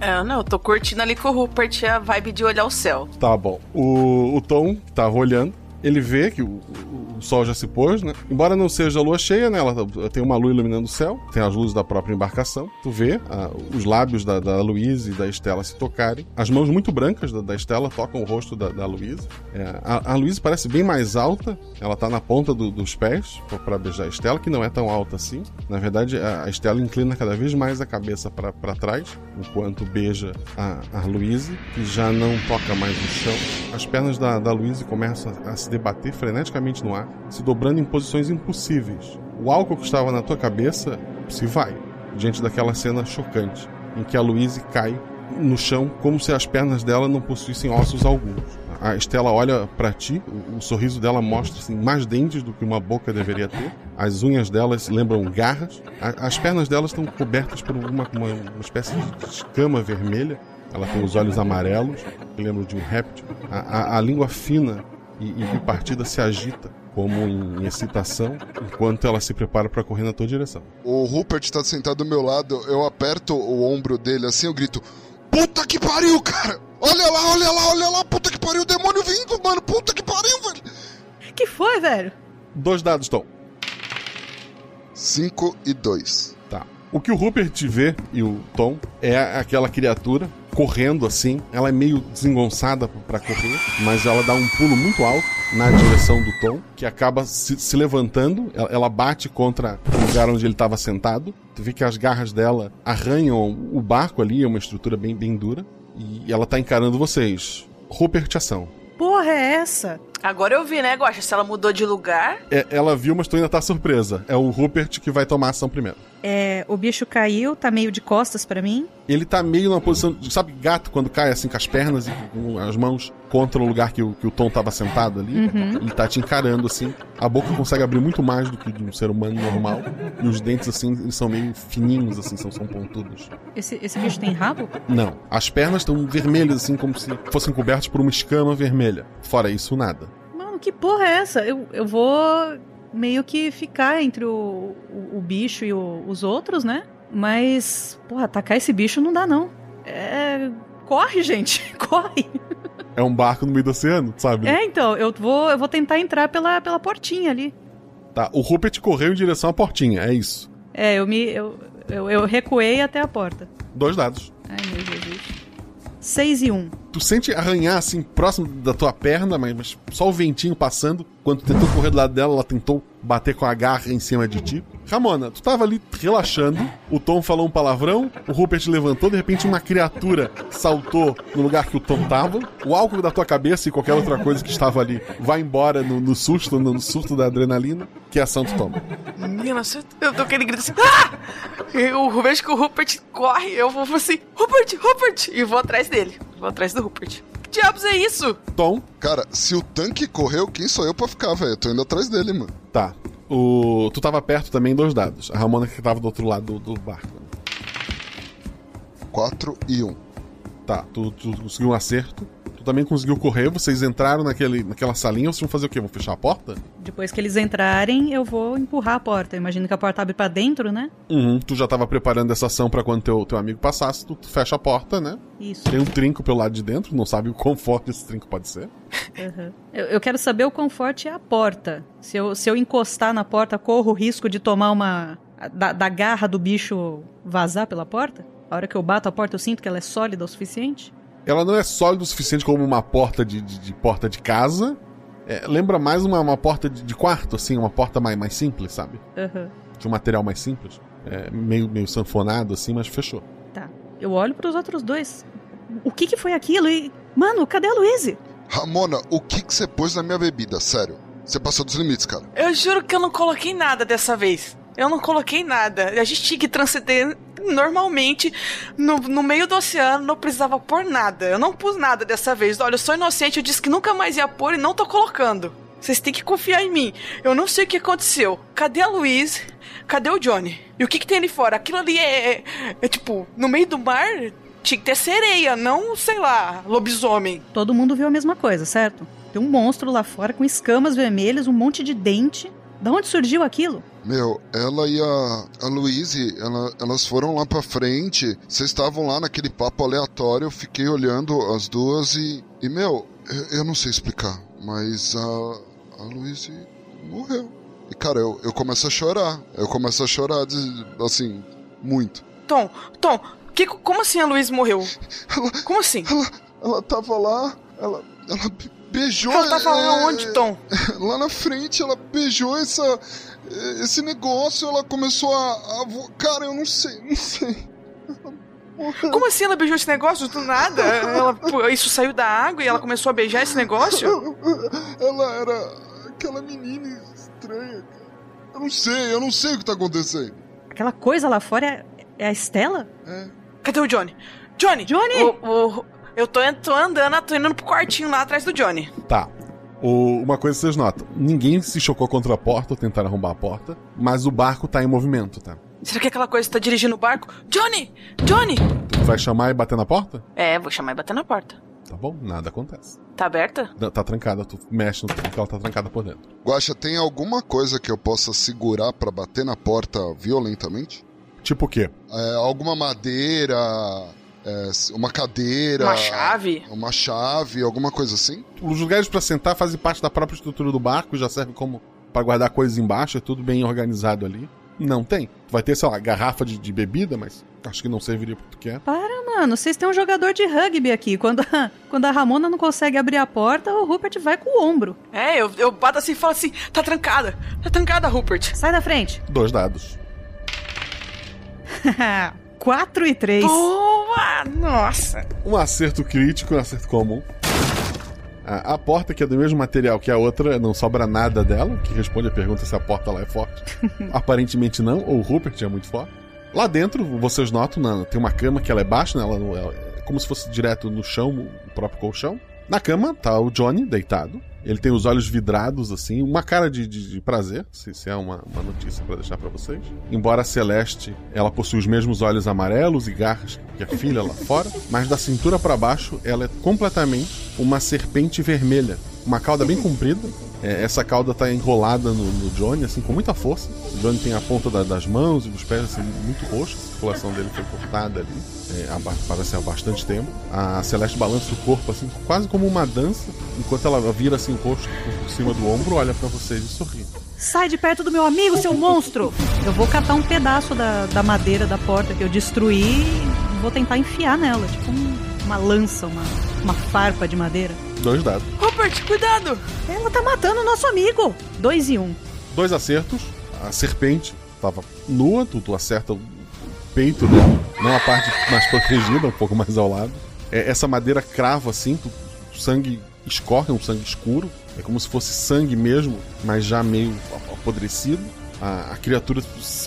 é, não, eu tô curtindo ali com o Rupert a vibe de olhar o céu. Tá bom. O, o Tom, tava olhando, ele vê que o, o- o sol já se pôs, né? Embora não seja lua cheia, né? Ela tem uma lua iluminando o céu, tem as luzes da própria embarcação. Tu vê ah, os lábios da, da Luísa e da Estela se tocarem. As mãos muito brancas da, da Estela tocam o rosto da, da Luísa. É, a, a Luísa parece bem mais alta, ela tá na ponta do- dos pés pra beijar a Estela, que não é tão alta assim. Na verdade, a, a Estela inclina cada vez mais a cabeça pra trás, enquanto beija a, a Luísa, que já não toca mais no chão. As pernas da, da Luísa começam a, a debater freneticamente no ar, se dobrando em posições impossíveis. O álcool que estava na tua cabeça se vai, diante daquela cena chocante, em que a Luísa cai no chão como se as pernas dela não possuíssem ossos alguns. A Estela olha pra ti, o, o sorriso dela mostra assim, mais dentes do que uma boca deveria ter. As unhas delas lembram garras. A- as pernas delas estão cobertas por uma, uma, uma espécie de escama vermelha. Ela tem os olhos amarelos, que lembram de um réptil. A, a- a língua fina e, e bipartida se agita, como em, excitação, enquanto ela se prepara para correr na tua direção. O Rupert tá sentado do meu lado, eu aperto o ombro dele assim, eu grito: Puta que pariu, cara! Olha lá, olha lá, olha lá, puta que pariu, o demônio vindo, mano, puta que pariu, velho! Que foi, velho? Dois dados, Tom. 5 e 2. Tá. O que o Rupert vê e o Tom é aquela criatura correndo assim. Ela é meio desengonçada pra correr, mas ela dá um pulo muito alto na direção do Tom, que acaba se, se levantando. Ela, ela bate contra o lugar onde ele estava sentado. Tu vê que as garras dela arranham o barco ali, é uma estrutura bem, bem dura. E ela tá encarando vocês. Rupert, ação. Porra é essa? Agora eu vi, né, Guaxa? Se ela mudou de lugar. É, ela viu, mas tu ainda tá surpresa. É o Rupert que vai tomar ação primeiro. É, o bicho caiu, tá meio de costas pra mim. Ele tá meio na posição. de- Sabe, gato quando cai assim com as pernas e com as mãos contra o lugar que o, que o Tom tava sentado ali? Uhum. Ele tá te encarando assim. A boca consegue abrir muito mais do que de um ser humano normal. E os dentes, assim, eles são meio fininhos, assim, são, são pontudos. Esse, esse bicho tem rabo? Não. As pernas estão vermelhas, assim, como se fossem cobertas por uma escama vermelha. Fora isso, nada. Que porra é essa? Eu, eu vou meio que ficar entre o, o, o bicho e o- os outros, né? Mas, porra, atacar esse bicho não dá, não. É. Corre, gente, corre. É um barco no meio do oceano, sabe? É, então, eu vou, eu vou tentar entrar pela, pela portinha ali. Tá. O Rupert correu em direção à portinha, é isso. É, eu me. Eu, eu, eu recuei até a porta. Dois dados. Ai, meu Jesus. 6 e 1. Um. Tu sente arranhar assim próximo da tua perna, mas, mas só o ventinho passando. Quando tentou correr do lado dela, ela tentou bater com a garra em cima de ti. Ramona, tu tava ali relaxando. O Tom falou um palavrão. O Rupert levantou. De repente, uma criatura saltou no lugar que o Tom tava. O álcool da tua cabeça e qualquer outra coisa que estava ali vai embora no, no susto, no, no surto da adrenalina. Que ação tu toma? Menina, eu tô aquele grito assim. Ah! Eu vejo que o Rupert corre, eu vou assim, Rupert, Rupert! E vou atrás dele. Vou atrás do Rupert. Que diabos é isso? Tom? Cara, se o tanque correu, quem sou eu pra ficar, velho? Eu tô indo atrás dele, mano. Tá. O... Tu tava perto também, dois dados. A Ramona que tava do outro lado do, do barco. 4 e 1. Tá, tu, tu conseguiu um acerto. Tu também conseguiu correr, vocês entraram naquele, naquela salinha, vocês vão fazer o quê? Vão fechar a porta? Depois que eles entrarem, eu vou empurrar a porta. Eu imagino que a porta abre pra dentro, né? Uhum. Tu já tava preparando essa ação pra quando teu, teu amigo passasse, tu, tu fecha a porta, né? Isso. Tem um trinco pelo lado de dentro, não sabe o quão forte esse trinco pode ser. Uhum. Eu, eu quero saber o quão forte é a porta. Se eu, se eu encostar na porta, corro o risco de tomar uma. Da, da garra do bicho vazar pela porta? A hora que eu bato a porta, eu sinto que ela é sólida o suficiente? Ela não é sólida o suficiente como uma porta de, de, de porta de casa. É, lembra mais uma, uma porta de, de quarto, assim, uma porta mais, mais simples, sabe? Uhum. De um material mais simples. É, meio, meio sanfonado, assim, mas fechou. Tá. Eu olho pros outros dois. O que que foi aquilo? E. Mano, cadê a Louise? Ramona, o que que você pôs na minha bebida? Sério. Você passou dos limites, cara. Eu juro que eu não coloquei nada dessa vez. Eu não coloquei nada. A gente tinha que transcender normalmente no, no meio do oceano, não precisava pôr nada. Eu não pus nada dessa vez. Olha, eu sou inocente, eu disse que nunca mais ia pôr e não tô colocando. Vocês têm que confiar em mim. Eu não sei o que aconteceu. Cadê a Louise? Cadê o Johnny? E o que, que tem ali fora? Aquilo ali é, é, é tipo, no meio do mar tinha que ter sereia, não, sei lá, lobisomem. Todo mundo viu a mesma coisa, certo? Tem um monstro lá fora com escamas vermelhas, um monte de dente. Da onde surgiu aquilo? Meu, ela e a, a Louise, ela- elas foram lá pra frente. Vocês estavam lá naquele papo aleatório. Eu fiquei olhando as duas e. E, meu, eu, eu não sei explicar, mas a, a Louise morreu. E, cara, eu, eu começo a chorar. Eu começo a chorar, de, assim, muito. Tom, Tom, que, como assim a Louise morreu? Como assim? Ela, ela tava lá, ela, ela be- beijou. Ela tava lá é, onde, Tom? Lá na frente, ela beijou essa, esse negócio, ela começou a, a vo- Cara, eu não sei, não sei. Como assim ela beijou esse negócio do nada? Ela, isso saiu da água e ela começou a beijar esse negócio? Ela era aquela menina estranha, cara. Eu não sei, eu não sei o que tá acontecendo. Aquela coisa lá fora é, é a Estela? É. Cadê o Johnny? Johnny! Johnny! O, o- Eu tô, tô andando, tô indo pro quartinho lá atrás do Johnny. Tá. O- uma coisa que vocês notam: ninguém se chocou contra a porta ou tentaram arrombar a porta, mas o barco tá em movimento, tá? Será que aquela coisa tá dirigindo o barco? Johnny! Johnny! Tu vai chamar e bater na porta? É, vou chamar e bater na porta. Tá bom, nada acontece. Tá aberta? Não, Tá trancada, tu mexe no que ela tá trancada por dentro. Guaxa, tem alguma coisa que eu possa segurar pra bater na porta violentamente? Tipo o quê? É, alguma madeira, é, uma cadeira. Uma chave? Uma chave, alguma coisa assim? Os lugares pra sentar fazem parte da própria estrutura do barco, já serve como pra guardar coisas embaixo, é tudo bem organizado ali. Não tem. Vai ter, sei lá, garrafa de, de bebida, mas acho que não serviria pro que tu quer. Para, mano, vocês têm um jogador de rugby aqui. Quando a, quando a Ramona não consegue abrir a porta, o Rupert vai com o ombro. É, eu, eu bato assim e falo assim: tá trancada, tá trancada, Rupert. Sai da frente. Dois dados. 4 e 3. Boa! Nossa! Um acerto crítico um acerto comum. A, a porta, que é do mesmo material que a outra, não sobra nada dela, que responde a pergunta se a porta lá é forte. Aparentemente não, ou o Rupert é muito forte. Lá dentro, vocês notam, na- tem uma cama que ela é baixa, né? ela, ela é como se fosse direto no chão, o próprio colchão. Na cama tá o Johnny deitado. Ele tem os olhos vidrados, assim, uma cara de, de- de prazer, se, se é uma, uma notícia pra deixar pra vocês. Embora a Celeste, ela possui os mesmos olhos amarelos e garras que a filha lá fora, mas da cintura pra baixo, ela é completamente uma serpente vermelha. Uma cauda bem comprida. É, essa cauda tá enrolada no, no Johnny, assim, com muita força. O Johnny tem a ponta da- das mãos e dos pés, assim, muito roxa. A circulação dele foi cortada ali. É, há parece há bastante tempo. A Celeste balança o corpo, assim, quase como uma dança, enquanto ela vira, assim, o rosto por cima do ombro, olha pra vocês e sorri. Sai de perto do meu amigo, seu monstro! Eu vou catar um pedaço da, da madeira da porta que eu destruí e vou tentar enfiar nela, tipo um- uma lança, uma, uma farpa de madeira. Dois dados. Rupert, cuidado! Ela tá matando o nosso amigo! Dois e um. Dois acertos. A serpente tava nua, tu, tu acerta o peito dela, não a parte mais protegida, um pouco mais ao lado. É, essa madeira crava assim, tu, o sangue escorre, um sangue escuro. É como se fosse sangue mesmo, mas já meio apodrecido. A, a criatura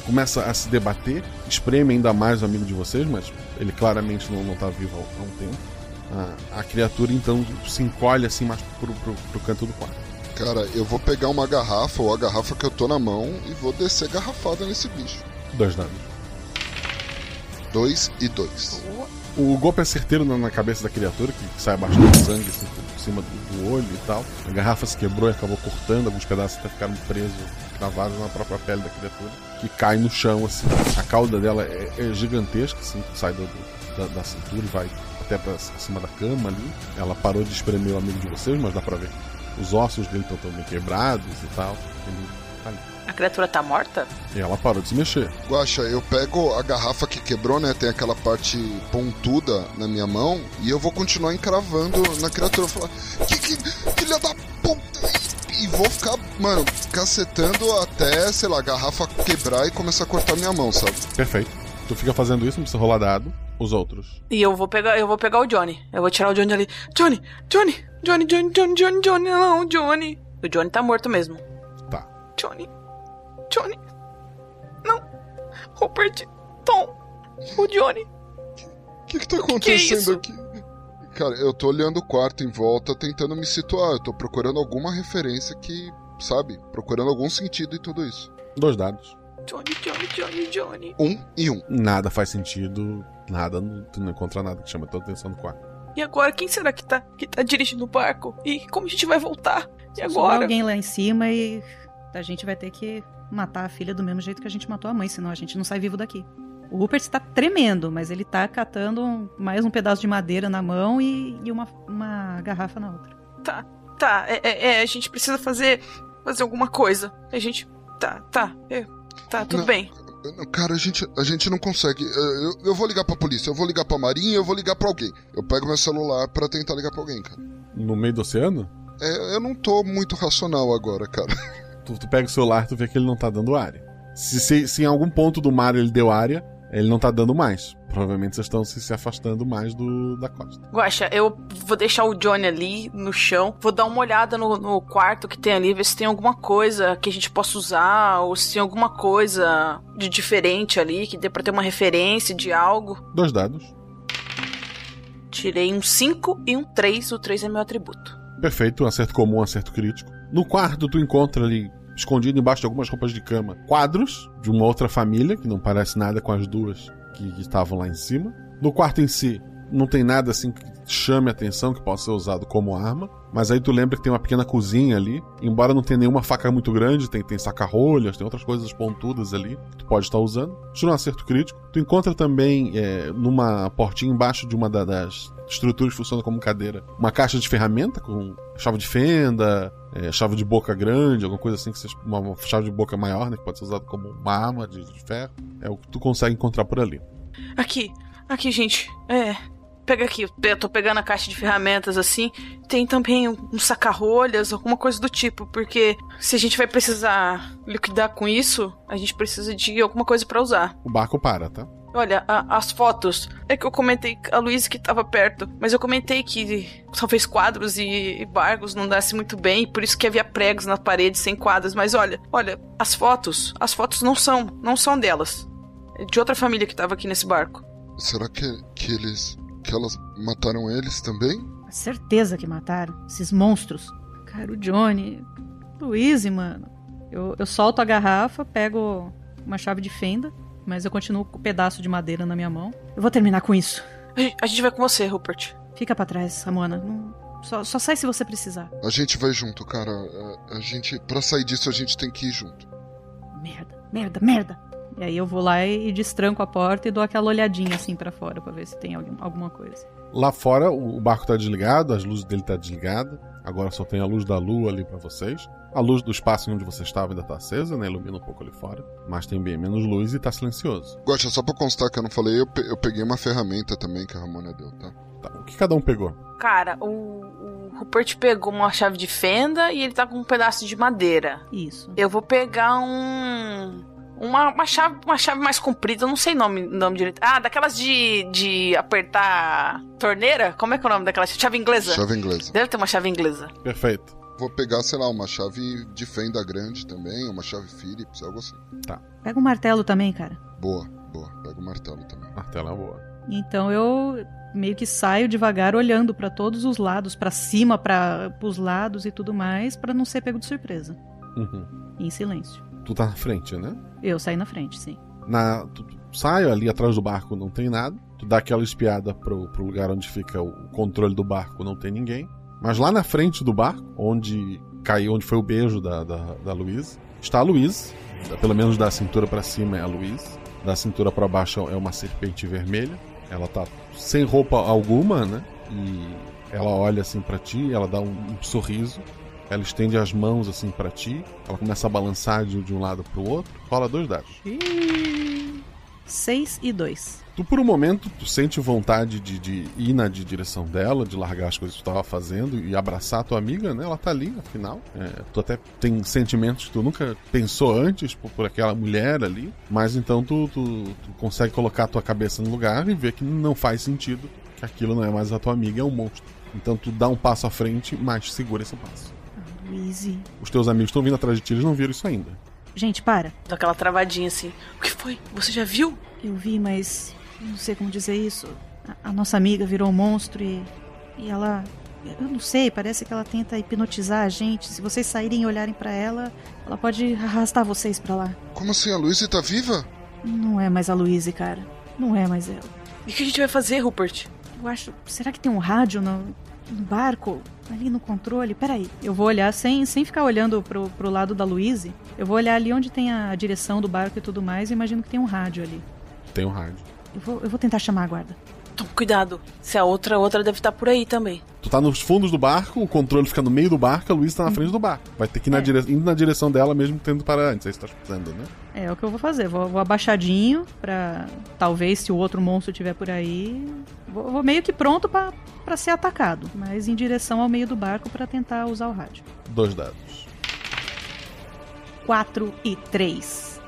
começa a se debater, espreme ainda mais o amigo de vocês, mas ele claramente não, não tá vivo há, há um tempo. A, a criatura então se encolhe assim mais pro, pro, pro canto do quarto. Cara, eu vou pegar uma garrafa ou a garrafa que eu tô na mão e vou descer garrafada nesse bicho. Dois dados. Dois e dois. O golpe é certeiro na, cabeça da criatura, que sai bastante sangue assim, por cima do, olho e tal. A garrafa se quebrou e acabou cortando, alguns pedaços até ficaram presos, cravados na própria pele da criatura, que cai no chão, assim. A cauda dela é, é gigantesca, assim, sai do- da, da cintura e vai até pra cima da cama ali. Ela parou de espremer o amigo de vocês, mas dá pra ver. Os ossos dele estão também quebrados e tal. Ele tá ali. A criatura tá morta? E ela parou de se mexer. Guaxa, eu pego a garrafa que quebrou, né? Tem aquela parte pontuda na minha mão e eu vou continuar encravando na criatura. Falar, que, que filha da puta! E, e vou ficar, mano, cacetando até, sei lá, a garrafa quebrar e começar a cortar minha mão, sabe? Perfeito. Tu fica fazendo isso, não precisa rolar dado. Os outros. E eu vou pegar, eu vou pegar o Johnny. Eu vou tirar o Johnny ali. Johnny, Johnny, Johnny, Johnny, Johnny, Johnny, Johnny, não, Johnny. O Johnny tá morto mesmo. Tá. Johnny, Johnny, não. Rupert, Tom, o Johnny. O que, que tá que é acontecendo isso? aqui? Cara, eu tô olhando o quarto em volta, tentando me situar. Eu tô procurando alguma referência que, sabe, procurando algum sentido em tudo isso. Dois dados. Johnny, Johnny, Johnny, Johnny. Um e um. Nada faz sentido. Nada, não- tu não encontra nada que chama a tua atenção no quarto. E agora, quem será que tá, que tá dirigindo o barco? E como a gente vai voltar? E Só agora? alguém lá em cima e a gente vai ter que matar a filha do mesmo jeito que a gente matou a mãe, senão a gente não sai vivo daqui. O Rupert está tremendo, mas ele tá catando um- mais um pedaço de madeira na mão e, e uma, uma garrafa na outra. Tá, tá. É, é, é, a gente precisa fazer, fazer alguma coisa. A gente. Tá, tá. é, tá, tudo Não. bem. Cara, a gente, a gente não consegue. Eu, eu- vou ligar pra polícia, eu vou ligar pra marinha, eu vou ligar pra alguém. Eu pego meu celular pra tentar ligar pra alguém, cara. No meio do oceano, É, eu não tô muito racional agora, cara. tu, tu pega o celular e tu vê que ele não tá dando área. Se, se, se em algum ponto do mar ele deu área, ele não tá dando mais. Provavelmente vocês estão se, se afastando mais do, da costa. Guaxa, eu vou deixar o Johnny ali no chão. Vou dar uma olhada no, no quarto que tem ali, ver se tem alguma coisa que a gente possa usar, ou se tem alguma coisa de diferente ali, que dê pra ter uma referência de algo. Dois dados. Tirei um 5 e um 3. O 3 é meu atributo. Perfeito, um acerto comum, um acerto crítico. No quarto, tu encontra ali, escondido embaixo de algumas roupas de cama, quadros de uma outra família, que não parece nada com as duas que, estavam lá em cima. No quarto em si, não tem nada assim que chame a atenção, que possa ser usado como arma. Mas aí tu lembra que tem uma pequena cozinha ali. Embora não tenha nenhuma faca muito grande, tem, tem saca-rolhas, tem outras coisas pontudas ali que tu pode estar usando. Tira um acerto crítico. Tu encontra também é, numa portinha embaixo de uma da, das estruturas que funciona como cadeira, uma caixa de ferramenta com chave de fenda, é, chave de boca grande, alguma coisa assim, que seja uma chave de boca maior, né, que pode ser usada como uma arma de, de ferro. É o que tu consegue encontrar por ali. Aqui, aqui, gente. É, pega aqui, eu tô pegando a caixa de ferramentas assim. Tem também um, saca-rolhas, alguma coisa do tipo, porque se a gente vai precisar liquidar com isso, a gente precisa de alguma coisa para usar. O barco para, tá? Olha, a, as fotos. É que eu comentei a Luísa que tava perto, mas eu comentei que talvez quadros e, e barcos não desse muito bem, por isso que havia pregos na parede sem quadros. Mas olha, olha, as fotos, as fotos não são, não são delas. É de outra família que tava aqui nesse barco. Será que, que eles. Que elas mataram eles também? Certeza que mataram. Esses monstros. Cara, o Johnny. Luiz, mano. Eu, eu solto a garrafa, pego uma chave de fenda, mas eu continuo com o um pedaço de madeira na minha mão. Eu vou terminar com isso. A gente vai com você, Rupert. Fica para trás, Ramona. Não... Só, só sai se você precisar. A gente vai junto, cara. A, a gente. para sair disso, a gente tem que ir junto. Merda, merda, merda. E aí eu vou lá e destranco a porta e dou aquela olhadinha assim para fora para ver se tem alguma coisa. Lá fora o barco tá desligado, as luzes dele tá desligadas. Agora só tem a luz da lua ali para vocês. A luz do espaço onde você estava ainda tá acesa, né? Ilumina um pouco ali fora. Mas tem bem menos luz e tá silencioso. Gosta, só pra constar que eu não falei, eu, pe eu peguei uma ferramenta também que a Ramona deu, tá? Tá. O que cada um pegou? Cara, o, o Rupert pegou uma chave de fenda e ele tá com um pedaço de madeira. Isso. Eu vou pegar um uma, uma, chave, uma chave mais comprida, eu não sei o nome, nome direito. Ah, daquelas de, de apertar torneira? Como é que é o nome daquela chave inglesa? Chave inglesa. Deve ter uma chave inglesa. Perfeito. Vou pegar, sei lá, uma chave de fenda grande também, uma chave Phillips, algo assim. Tá. Pega um martelo também, cara. Boa, boa. Pega o martelo também. Martelo é boa. Então eu meio que saio devagar olhando para todos os lados, para cima, para os lados e tudo mais, para não ser pego de surpresa. Uhum. Em silêncio. Tu tá na frente, né? Eu saí na frente, sim. Na, tu, tu sai ali atrás do barco, não tem nada. Tu dá aquela espiada pro, pro lugar onde fica o controle do barco, não tem ninguém. Mas lá na frente do barco, onde caiu, onde foi o beijo da, da, da Luiz, está a Luiz. Pelo menos da cintura para cima é a Luiz. Da cintura para baixo é uma serpente vermelha. Ela tá sem roupa alguma, né? E ela olha assim para ti, ela dá um, um sorriso. Ela estende as mãos assim para ti. Ela começa a balançar de, de um lado pro outro. Rola dois dados. Seis e dois. Tu, por um momento, tu sente vontade de, de ir na de direção dela, de largar as coisas que tu estava fazendo e abraçar a tua amiga, né? Ela tá ali, afinal. É, tu até tem sentimentos que tu nunca pensou antes por, por aquela mulher ali. Mas então tu, tu, tu, consegue colocar a tua cabeça no lugar e ver que não faz sentido. Que aquilo não é mais a tua amiga, é um monstro. Então tu dá um passo à frente, mas segura esse passo. Os teus amigos estão vindo atrás de ti, eles não viram isso ainda. Gente, para. Dá aquela travadinha assim. O que foi? Você já viu? Eu vi, mas não sei como dizer isso. A, a, nossa amiga virou um monstro e. E ela. Eu não sei, parece que ela tenta hipnotizar a gente. Se vocês saírem e olharem para ela, ela pode arrastar vocês para lá. Como assim? A Luísa tá viva? Não é mais a Luísa, cara. Não é mais ela. E o que a gente vai fazer, Rupert? Eu acho. Será que tem um rádio no, no barco? Ali no controle? Peraí. Eu vou olhar sem, sem ficar olhando pro, pro lado da Luísa. Eu vou olhar ali onde tem a direção do barco e tudo mais. E imagino que tem um rádio ali. Tem um rádio. Eu vou, eu vou tentar chamar a guarda. Toma cuidado. Se a outra, a outra deve estar por aí também. Tu tá nos fundos do barco, o controle fica no meio do barco, a Luísa tá na frente do barco. Vai ter que ir na É. dire... indo na direção dela mesmo tendo para antes. É isso que tá fazendo, né? É, é o que eu vou fazer. Vou, vou abaixadinho pra. Talvez se o outro monstro estiver por aí. Vou, vou meio que pronto pra ser atacado. Mas em direção ao meio do barco pra tentar usar o rádio. Dois dados. 4 e 3.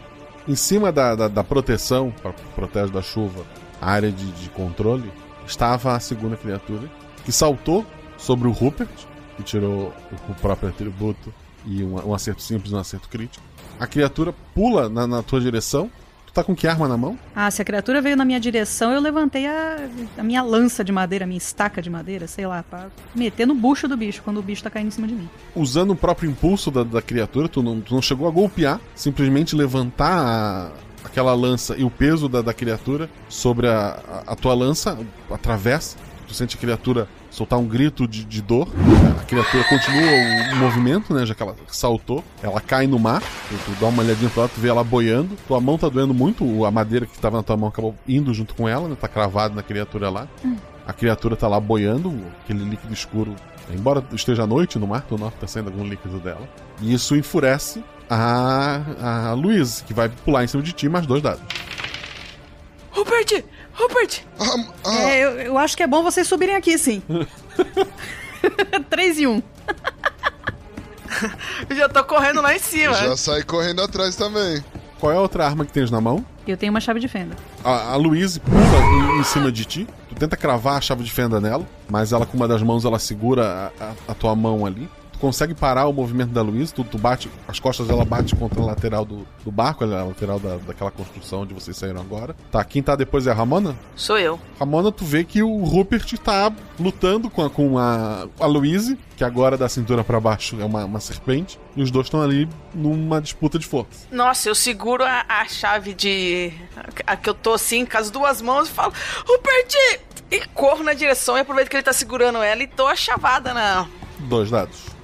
Em cima da, da, da proteção, para protege da chuva, a área de, de controle, estava a segunda criatura, que saltou sobre o Rupert, que tirou o, o próprio atributo e um, um acerto simples e um acerto crítico. A criatura pula na, na tua direção, tu tá com que arma na mão? Ah, se a criatura veio na minha direção, eu levantei a, a minha lança de madeira, a minha estaca de madeira, sei lá, pra meter no bucho do bicho quando o bicho tá caindo em cima de mim. Usando o próprio impulso da, da criatura, tu não, tu não chegou a golpear, simplesmente levantar a, aquela lança e o peso da, da criatura sobre a, a, a tua lança atravessa. Tu sente a criatura soltar um grito de, de dor. A criatura continua o, movimento, né? Já que ela saltou. Ela cai no mar. Tu, tu dá uma olhadinha pra ela, tu vê ela boiando. Tua mão tá doendo muito. A madeira que tava na tua mão acabou indo junto com ela, né? Tá cravado na criatura lá. Hum. A criatura tá lá boiando, aquele líquido escuro. Embora esteja à noite no mar, tu nota que tá saindo algum líquido dela. E isso enfurece a, a Luiz, que vai pular em cima de ti, mais dois dados. Rupert! Rupert! É, eu, eu acho que é bom vocês subirem aqui, sim. 3 e 1. Eu já tô correndo lá em cima. Já sai correndo atrás também. Qual é a outra arma que tens na mão? Eu tenho uma chave de fenda. A, a Louise pula em, em cima de ti. Tu tenta cravar a chave de fenda nela, mas ela com uma das mãos ela segura a, a, a tua mão ali. Tu consegue parar o movimento da Luiz, tu, tu bate, as costas dela bate contra a lateral do, do barco, a lateral da, daquela construção onde vocês saíram agora. Tá, quem tá depois é a Ramona? Sou eu. Ramona, tu vê que o Rupert tá lutando com a, com a, a Louise, que agora da cintura para baixo é uma, uma serpente, e os dois estão ali numa disputa de força. Nossa, eu seguro a, a chave de. A, a, que eu tô assim, com as duas mãos e falo: Rupert! E corro na direção e aproveito que ele tá segurando ela e dou a chavada na. Dois dados.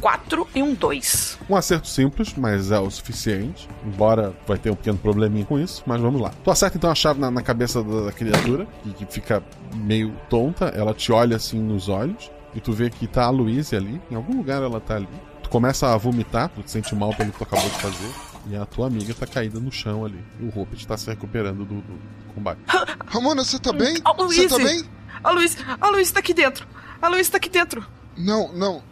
4 e um 2. Um acerto simples, mas é o suficiente. Embora vai ter um pequeno probleminha com isso, mas vamos lá. Tu acerta então a chave na, na cabeça da, da criatura, que, que, fica meio tonta. Ela te olha assim nos olhos. E tu vê que tá a Louise ali. Em algum lugar ela tá ali. Tu começa a vomitar, tu te sente mal pelo que tu acabou de fazer. E a tua amiga tá caída no chão ali. E o Rupert tá se recuperando do, do combate. Ramona, você tá bem? Você tá bem? A Luíse! A Luíse tá aqui dentro! A Luíse tá aqui dentro! Não, não.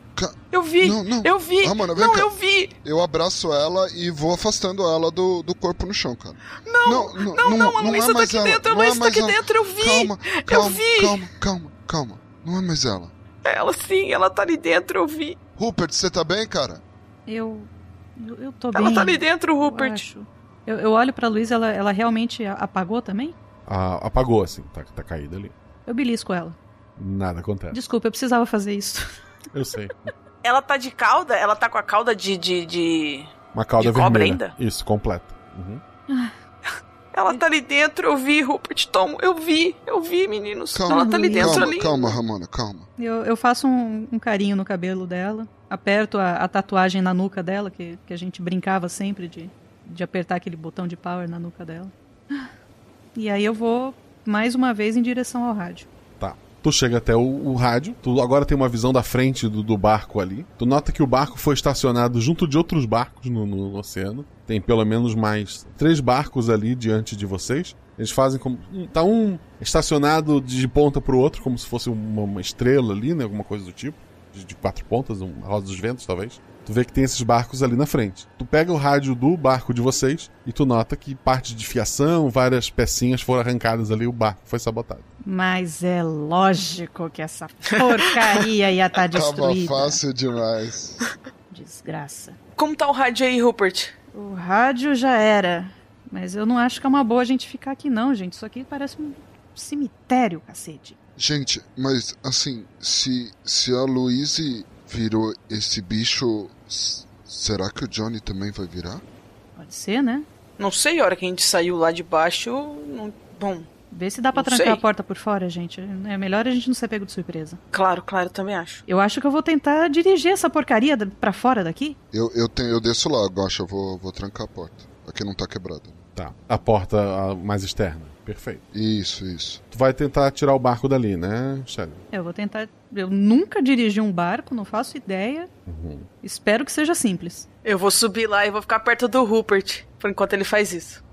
Eu vi! Não, não. Eu vi! Ramona, vem não, cá. eu vi! Eu abraço ela e vou afastando ela do, do corpo no chão, cara. Não, não, não, não, não a Luísa é tá aqui ela, dentro, a não é Luísa tá mais aqui ela. dentro, eu vi! Calma, eu calma, vi! calma, calma, calma. Não é mais ela. Ela sim, ela tá ali dentro, eu vi. Rupert, você tá bem, cara? Eu. Eu, eu tô Ela bem. tá ali dentro, Rupert. Eu, eu, eu olho pra Luísa, ela, ela realmente apagou também? Ah, apagou assim, tá, tá caída ali. Eu belisco ela. Nada acontece. Desculpa, eu precisava fazer isso. Eu sei. Ela tá de cauda? Ela tá com a cauda de. de, de... Uma cauda De cobra vermelha. ainda? Isso, completa. Uhum. Ela tá ali dentro, eu vi, Rupert Tom. Eu vi, eu vi, meninos. Calma, ela tá ali dentro calma, ali. calma, Ramona, calma. Eu, eu faço um, um carinho no cabelo dela, aperto a, a tatuagem na nuca dela, que, que a gente brincava sempre de, de apertar aquele botão de power na nuca dela. E aí eu vou mais uma vez em direção ao rádio. Tu chega até o, o rádio, tu agora tem uma visão da frente do, do barco ali. Tu nota que o barco foi estacionado junto de outros barcos no, no- no oceano. Tem pelo menos mais três barcos ali diante de vocês. Eles fazem como. Tá um estacionado de ponta pro outro, como se fosse uma, uma estrela ali, né? Alguma coisa do tipo. De, de quatro pontas, um rosa dos ventos, talvez. Tu vê que tem esses barcos ali na frente. Tu pega o rádio do barco de vocês e tu nota que parte de fiação, várias pecinhas foram arrancadas ali, o barco foi sabotado. Mas é lógico que essa porcaria ia estar Tava destruída. fácil demais. Desgraça. Como tá o rádio aí, Rupert? O rádio já era. Mas eu não acho que é uma boa a gente ficar aqui, não, gente. Isso aqui parece um cemitério, cacete. Gente, mas assim, se, se a Louise virou esse bicho, será que o Johnny também vai virar? Pode ser, né? Não sei, a hora que a gente saiu lá de baixo. Não... Bom, Vê se dá pra trancar sei. a porta por fora, gente. É melhor a gente não ser pego de surpresa. claro, claro, também acho. Eu acho que eu vou tentar dirigir essa porcaria pra fora daqui. Eu, eu, tenho, eu desço lá, Gosta, eu vou, vou trancar a porta. Aqui não tá quebrada. Tá. A porta a mais externa. Perfeito. Isso, isso. Tu vai tentar tirar o barco dali, né, Shelly? Eu vou tentar. Eu nunca dirigi um barco, não faço ideia. Uhum. Espero que seja simples. Eu vou subir lá e vou ficar perto do Rupert, por enquanto ele faz isso.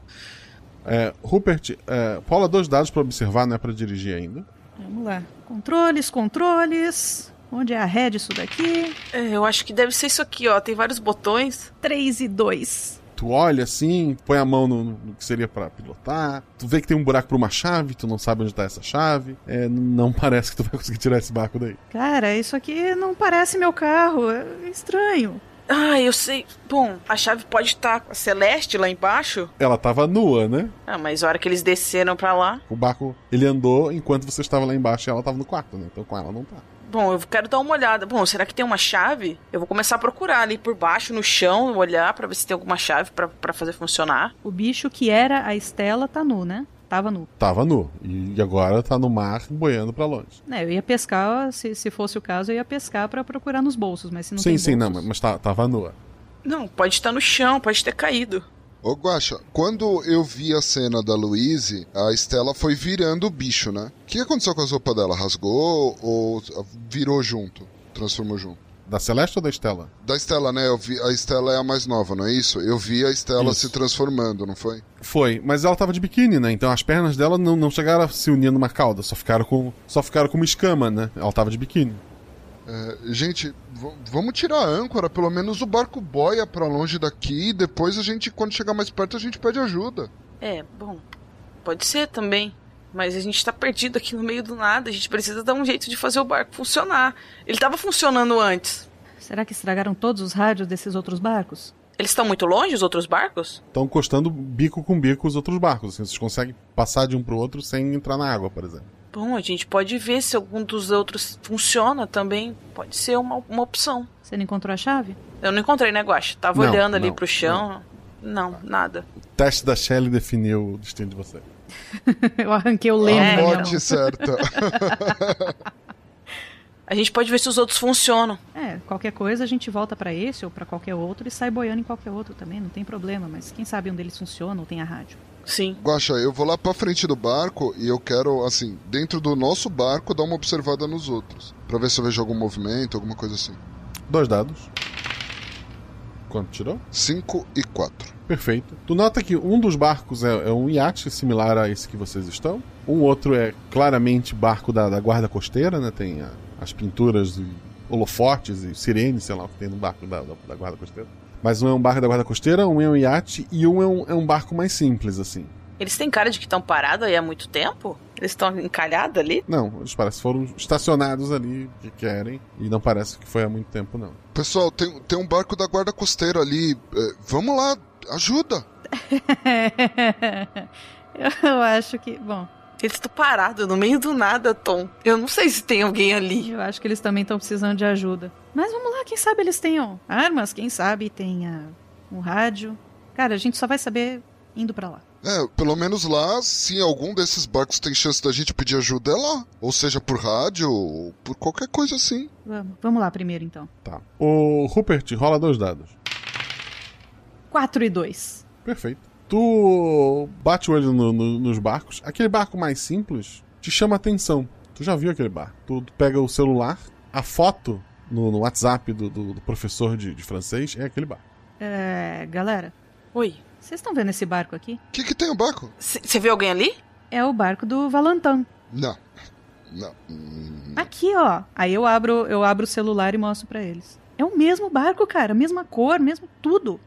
É, Rupert, é, rola dois dados pra observar, não é pra dirigir ainda. Vamos lá. Controles, controles. Onde é a ré disso daqui? É, eu acho que deve ser isso aqui, ó. Tem vários botões. 3 e 2. Tu olha assim, põe a mão no, no que seria pra pilotar. Tu vê que tem um buraco pra uma chave, tu não sabe onde tá essa chave. É, não parece que tu vai conseguir tirar esse barco daí. Cara, isso aqui não parece meu carro. É estranho. Ah, eu sei. Bom, a chave pode estar com a Celeste lá embaixo. Ela tava nua, né? Ah, mas a hora que eles desceram pra lá. O barco, ele andou enquanto você estava lá embaixo e ela tava no quarto, né? Então com ela não tá. Bom, eu quero dar uma olhada. Bom, será que tem uma chave? Eu vou começar a procurar ali por baixo, no chão, olhar pra ver se tem alguma chave pra- pra fazer funcionar. O bicho que era a Estela tá nu, né? Tava nu. Tava nu. E agora tá no mar boiando pra longe. É, eu ia pescar, se, se fosse o caso, eu ia pescar pra procurar nos bolsos, mas se não sim, tem sim, bolsos... não, mas tá, tava nua. Não, pode estar no chão, pode ter caído. Ô Guaxa, quando eu vi a cena da Louise, a Estela foi virando o bicho, né? O que aconteceu com as roupas dela? Rasgou ou virou junto? Transformou junto? Da Celeste ou da Estela? Da Estela, né? Eu vi, a Estela é a mais nova, não é isso? Eu vi a Estela Isso. se transformando, não foi? Foi, mas ela tava de biquíni, né? Então as pernas dela não, não chegaram a se unir numa cauda, só ficaram com só ficaram com uma escama, né? Ela tava de biquíni. É, gente, vamos tirar a âncora, pelo menos o barco boia pra longe daqui e depois a gente, quando chegar mais perto, a gente pede ajuda. É, bom, pode ser também. Mas a gente tá perdido aqui no meio do nada. A gente precisa dar um jeito de fazer o barco funcionar. Ele tava funcionando antes. Será que estragaram todos os rádios desses outros barcos? Eles estão muito longe, os outros barcos? Estão encostando bico com bico os outros barcos. Assim, vocês conseguem passar de um pro outro sem entrar na água, por exemplo. Bom, a gente pode ver se algum dos outros funciona também. Pode ser uma, uma opção. Você não encontrou a chave? Eu não encontrei, né, Guaxa? Tava Não, olhando ali não, pro chão. Não, nada. O teste da Shelley definiu o destino de você. eu arranquei o leme. É, da minha então. mão. certa. A gente pode ver se os outros funcionam. É, qualquer coisa a gente volta pra esse ou pra qualquer outro e sai boiando em qualquer outro também, não tem problema, mas quem sabe um deles funciona ou tem a rádio. Sim. Guaxa, eu vou lá pra frente do barco e eu quero, assim, dentro do nosso barco, dar uma observada nos outros. Pra ver se eu vejo algum movimento, alguma coisa assim. Dois dados. Quanto tirou? 5 e 4. Perfeito. Tu nota que um dos barcos é, é um iate similar a esse que vocês estão. Um outro é claramente barco da, da guarda costeira, né? Tem a- as pinturas e holofotes e sirenes, sei lá o que tem no barco da, da, da guarda costeira. Mas um é um barco da guarda costeira, um é um iate e um é um, é um barco mais simples, assim. Eles têm cara de que estão parados aí há muito tempo? Eles estão encalhados ali? Não, eles parecem que foram estacionados ali, que querem, e não parece que foi há muito tempo, não. Pessoal, tem, tem um barco da guarda costeira ali. É, vamos lá, ajuda. eu acho que. Bom. Eles estão parados no meio do nada, Tom. Eu não sei se tem alguém ali. Eu acho que eles também estão precisando de ajuda. Mas vamos lá, quem sabe eles tenham armas, quem sabe tenha um rádio. Cara, a gente só vai saber indo pra lá. É, pelo menos lá, se algum desses barcos tem chance da gente pedir ajuda, é lá. Ou seja, por rádio, ou por qualquer coisa assim. Vamos, vamos lá primeiro então. Tá. O Rupert rola dois dados. 4 e 2. Perfeito. Tu bate o olho no- no- nos barcos. Aquele barco mais simples te chama a atenção. Tu já viu aquele barco. Tu, tu pega o celular, a foto no, no WhatsApp do, do- do professor de, de francês é aquele barco. É, galera. Oi. Vocês estão vendo esse barco aqui? O que, que tem o barco? Você viu alguém ali? É o barco do Valentin. Não. Não. Hum, Aqui, ó. Aí eu abro, eu abro o celular e mostro pra eles. É o mesmo barco, cara, mesma cor, mesmo tudo.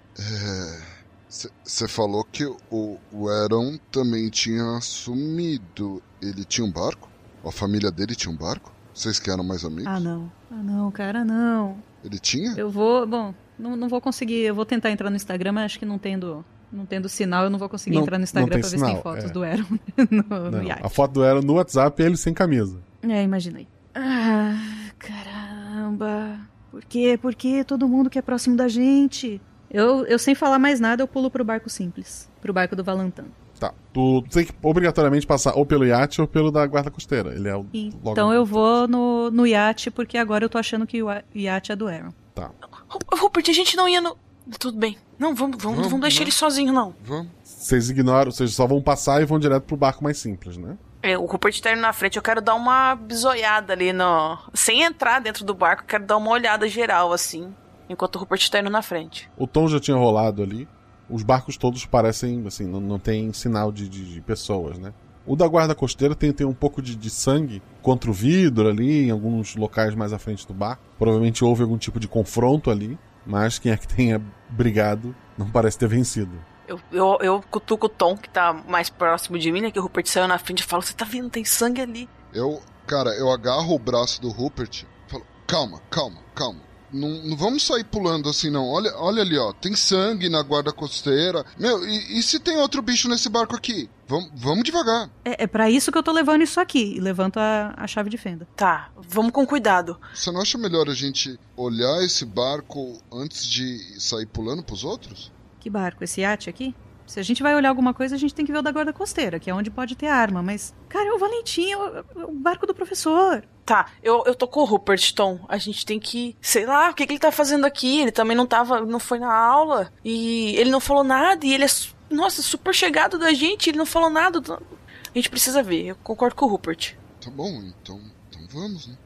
Você falou que o, o Aaron também tinha sumido. Ele tinha um barco? A família dele tinha um barco? Vocês que eram mais amigos? Ah, não. Ah, não, cara, não. Ele tinha? Eu vou, bom, não, não vou conseguir, eu vou tentar entrar no Instagram, mas acho que não tendo, não tendo sinal, eu não vou conseguir Não- entrar no Instagram pra ver se tem sinal, fotos é. do Aaron no, no Não, iate. a foto do Aaron no WhatsApp é ele sem camisa. É, imaginei. Ah, caramba. Por quê? Por que todo mundo que é próximo da gente? Eu, eu sem falar mais nada, eu pulo pro barco simples. Pro barco do Valentin. Tá. Tu tem que obrigatoriamente passar ou pelo iate ou pelo da guarda costeira. Ele é o. logo- Então eu vou no, no iate, porque agora eu tô achando que o ia- iate é do Aaron. Tá. Ru- Rupert, a gente não ia no. Tudo bem. Não, vamos, vamos, Vamos, vamos deixar vamos. ele sozinho, não. Vamos. Vocês ignoram, vocês só vão passar e vão direto pro barco mais simples, né? É, o Rupert tá indo na frente, eu quero dar uma bisoiada ali no. Sem entrar dentro do barco, eu quero dar uma olhada geral, assim. Enquanto o Rupert tá indo na frente. O tom já tinha rolado ali. Os barcos todos parecem, assim, não, não tem sinal de, de- de pessoas, né? O da guarda costeira tem, tem um pouco de, de sangue contra o vidro ali, em alguns locais mais à frente do barco. Provavelmente houve algum tipo de confronto ali, mas quem é que tenha brigado não parece ter vencido. Eu, eu, eu cutuco o Tom, que tá mais próximo de mim, né? Que o Rupert saiu na frente e falo: Você tá vendo? Tem sangue ali. Eu, cara, eu agarro o braço do Rupert e falo: calma, calma, calma. Não, não vamos sair pulando assim, não. Olha, olha ali, ó. Tem sangue na guarda costeira. Meu, e, e se tem outro bicho nesse barco aqui? Vamos, vamos devagar. É, é para isso que eu tô levando isso aqui. E levanto a, a chave de fenda. Tá, vamos com cuidado. Você não acha melhor a gente olhar esse barco antes de sair pulando pros outros? Que barco? Esse iate aqui? Se a gente vai olhar alguma coisa, a gente tem que ver o da guarda costeira, que é onde pode ter arma. Mas, cara, é o Valentim, o, o barco do professor. Tá, eu, eu tô com o Rupert, Tom. A gente tem que. Sei lá, o que, que ele tá fazendo aqui? Ele também não tava. não foi na aula. E ele não falou nada. E ele é. Nossa, super chegado da gente. Ele não falou nada. A gente precisa ver. Eu concordo com o Rupert. Tá bom, então. Então vamos, né?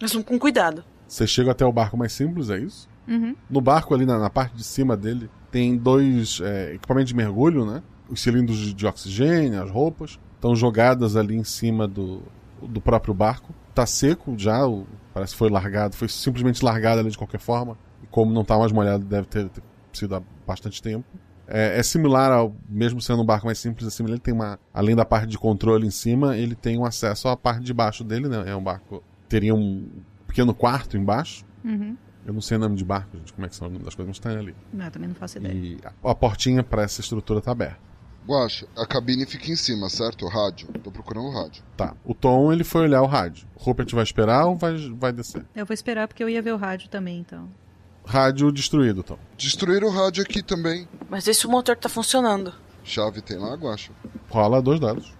Mas vamos com cuidado. Você chega até o barco mais simples, é isso? Uhum. No barco, ali na, na parte de cima dele, tem dois é, equipamentos de mergulho, né? Os cilindros de, oxigênio, as roupas, estão jogadas ali em cima do, do próprio barco. Tá seco já, parece que foi largado, foi simplesmente largado ali de qualquer forma. E como não tá mais molhado, deve ter, ter sido há bastante tempo. É, é, similar ao, mesmo sendo um barco mais simples assim, ele tem uma, além da parte de controle em cima, ele tem um acesso à parte de baixo dele, né? É um barco, teria um pequeno quarto embaixo. Uhum. Eu não sei o nome de barco, gente, como é que são o nome das coisas, mas tá ali. Não, também não faço ideia. E a, a portinha para essa estrutura tá aberta. Guacha, a cabine fica em cima, certo? O rádio. Tô procurando o rádio. Tá. O Tom, ele foi olhar o rádio. O Rupert vai esperar ou vai, vai descer? Eu vou esperar porque eu ia ver o rádio também, então. Rádio destruído, Tom. Destruíram o rádio aqui também. Mas esse motor tá funcionando. Chave tem lá, Guacha? Rola dois dados.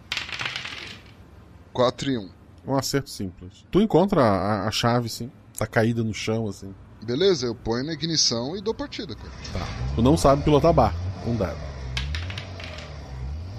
4 e 1. Um acerto simples. Tu encontra a, a chave, sim. Tá caída no chão, assim. Beleza, eu ponho na ignição e dou partida, cara. Tá. Tu não sabe pilotar barco. Um dado.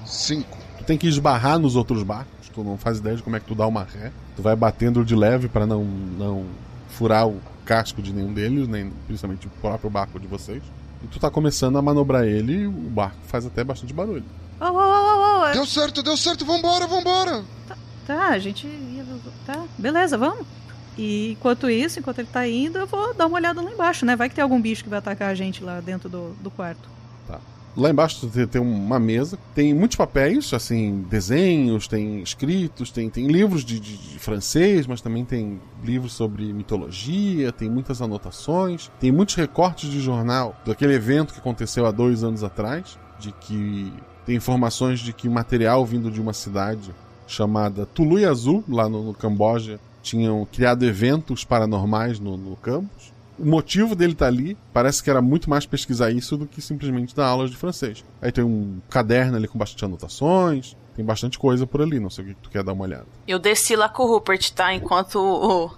5. Tu tem que esbarrar nos outros barcos. Tu não faz ideia de como é que tu dá uma ré. Tu vai batendo de leve para não, não furar o casco de nenhum deles, nem principalmente o próprio barco de vocês. E tu tá começando a manobrar ele e o barco faz até bastante barulho. Oh, oh, oh, oh. Deu certo, deu certo, vambora, vambora! Tá, tá, a gente ia. Tá, beleza, vamos. E enquanto isso, enquanto ele tá indo, eu vou dar uma olhada lá embaixo, né? Vai que tem algum bicho que vai atacar a gente lá dentro do, do quarto. Tá. Lá embaixo tem, uma mesa, tem muitos papéis, assim, desenhos, tem escritos, tem, tem livros de, de, de, francês, mas também tem livros sobre mitologia, tem muitas anotações, tem muitos recortes de jornal daquele evento que aconteceu há dois anos atrás, de que tem informações de que material vindo de uma cidade chamada Tului Azul, lá no, no Camboja, tinham criado eventos paranormais no, no campus. O motivo dele estar tá ali parece que era muito mais pesquisar isso do que simplesmente dar aulas de francês. Aí tem um caderno ali com bastante anotações, tem bastante coisa por ali, não sei o que tu quer dar uma olhada. Eu desci lá com o Rupert, tá? Enquanto o,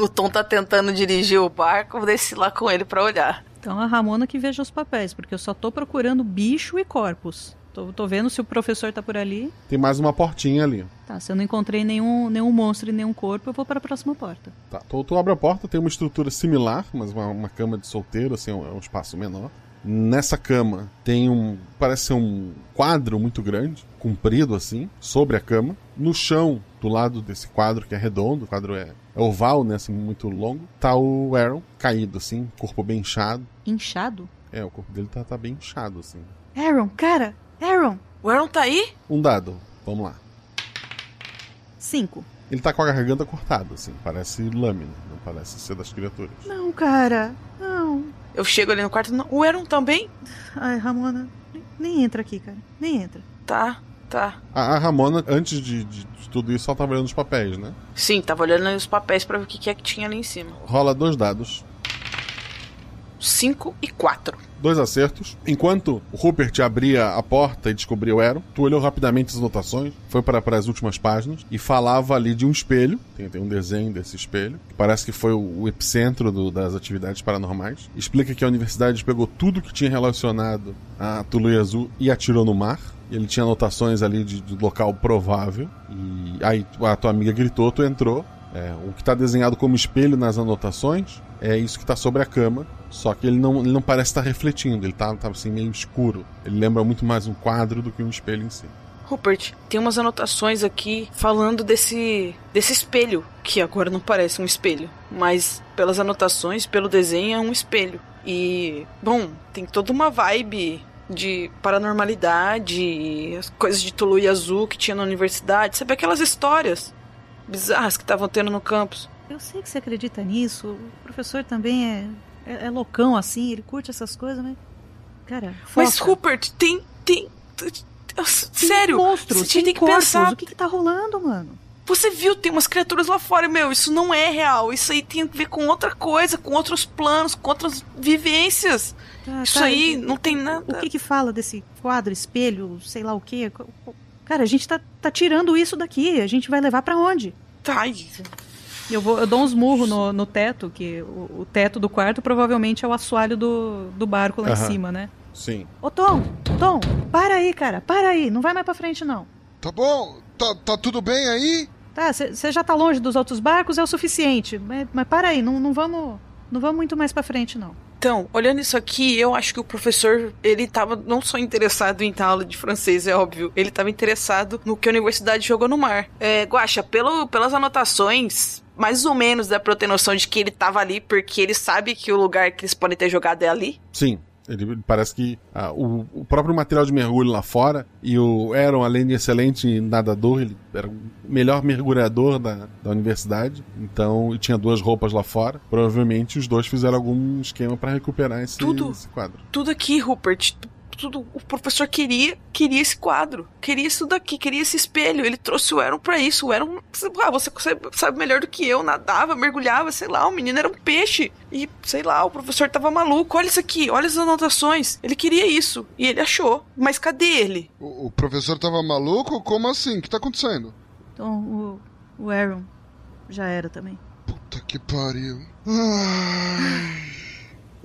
o Tom tá tentando dirigir o barco, eu desci lá com ele para olhar. Então a Ramona que veja os papéis, porque eu só tô procurando bicho e corpos. Tô, tô, vendo se o professor tá por ali. Tem mais uma portinha ali. Tá, se eu não encontrei nenhum, nenhum monstro e nenhum corpo, eu vou para a próxima porta. Tá, tu, tu, abre a porta, tem uma estrutura similar, mas uma, uma cama de solteiro, assim, é um, é um espaço menor. Nessa cama tem um. Parece ser um quadro muito grande, comprido assim, sobre a cama. No chão, do lado desse quadro, que é redondo, o quadro é, é oval, né? Assim, muito longo, tá o Aaron caído, assim, corpo bem inchado. Inchado? É, o corpo dele tá, tá bem inchado, assim. Aaron, cara, Aaron! O Aaron tá aí? Um dado. Vamos lá. Cinco. Ele tá com a garganta cortada, assim. Parece lâmina, não parece ser das criaturas. Não, cara. Não. Eu chego ali no quarto. Não. O Aaron também? Ai, Ramona. Nem, nem entra aqui, cara. Nem entra. Tá, tá. A, a Ramona, antes de, de, de, tudo isso, só tava olhando os papéis, né? Sim, tava olhando os papéis para ver o que, que é que tinha ali em cima. Rola dois dados. 5 e 4. Dois acertos. Enquanto o Rupert abria a porta e descobriu Aaron, tu olhou rapidamente as anotações, foi para, as últimas páginas e falava ali de um espelho. Tem, tem um desenho desse espelho, que parece que foi o, o epicentro do, das atividades paranormais. Explica que a universidade pegou tudo que tinha relacionado a Tului Azul e atirou no mar. Ele tinha anotações ali de, de local provável. E aí a tua amiga gritou, tu entrou. É, o que está desenhado como espelho nas anotações é isso que está sobre a cama. Só que ele não, ele não parece estar refletindo, ele tá, tá assim meio escuro. Ele lembra muito mais um quadro do que um espelho em si. Rupert, tem umas anotações aqui falando desse desse espelho, que agora não parece um espelho, mas pelas anotações, pelo desenho é um espelho. E, bom, tem toda uma vibe de paranormalidade, as coisas de Tului Azul que tinha na universidade, sabe aquelas histórias bizarras que estavam tendo no campus. eu sei que você acredita nisso. O professor também é, é, é loucão assim, ele curte essas coisas, mas. Cara, foca. Mas, Rupert, tem. tem. Sério, monstros, você tem tem que corpos. pensar. O que que tá rolando, mano? Você viu, tem umas criaturas lá fora, meu, isso não é real. Isso aí tem a ver com outra coisa, com outros planos, com outras vivências. Tá, isso tá, aí não tem nada. O que que fala desse quadro, espelho, sei lá o quê? Cara, a gente tá, tá tirando isso daqui. A gente vai levar pra onde? Tá, Eu, vou, eu dou uns murros no, no teto, que o, o teto do quarto provavelmente é o assoalho do, do barco lá em Aham. cima, né? Sim. Ô Tom, Tom, para aí, cara, para aí, não vai mais pra frente não. Tá bom, tá, tá tudo bem aí? Tá, você já tá longe dos outros barcos, é o suficiente. Mas, mas para aí, não, não vamos. Não vamos muito mais pra frente, não. Então, olhando isso aqui, eu acho que o professor, ele tava não só interessado em ter aula de francês, é óbvio, ele tava interessado no que a universidade jogou no mar. É, Guaxa, pelo, pelas anotações, mais ou menos dá pra eu ter noção de que ele tava ali, porque ele sabe que o lugar que eles podem ter jogado é ali. Sim. Ele parece que ah, o, o próprio material de mergulho lá fora e o Aaron, além de excelente nadador, ele era o melhor mergulhador da, da universidade. Então, e tinha duas roupas lá fora. Provavelmente os dois fizeram algum esquema para recuperar esse, Tudo. esse quadro. Tudo aqui, Rupert, tudo o professor queria, queria esse quadro, queria isso daqui, queria esse espelho. Ele trouxe o Aaron pra isso. O Aaron, ah, você sabe melhor do que eu, nadava, mergulhava, sei lá, o menino era um peixe. E, sei lá, o professor tava maluco. Olha isso aqui, olha as anotações. Ele queria isso. E ele achou. Mas cadê ele? O, o professor tava maluco? Como assim? O que tá acontecendo? Então, o, o Aaron já era também. Puta que pariu. Ai.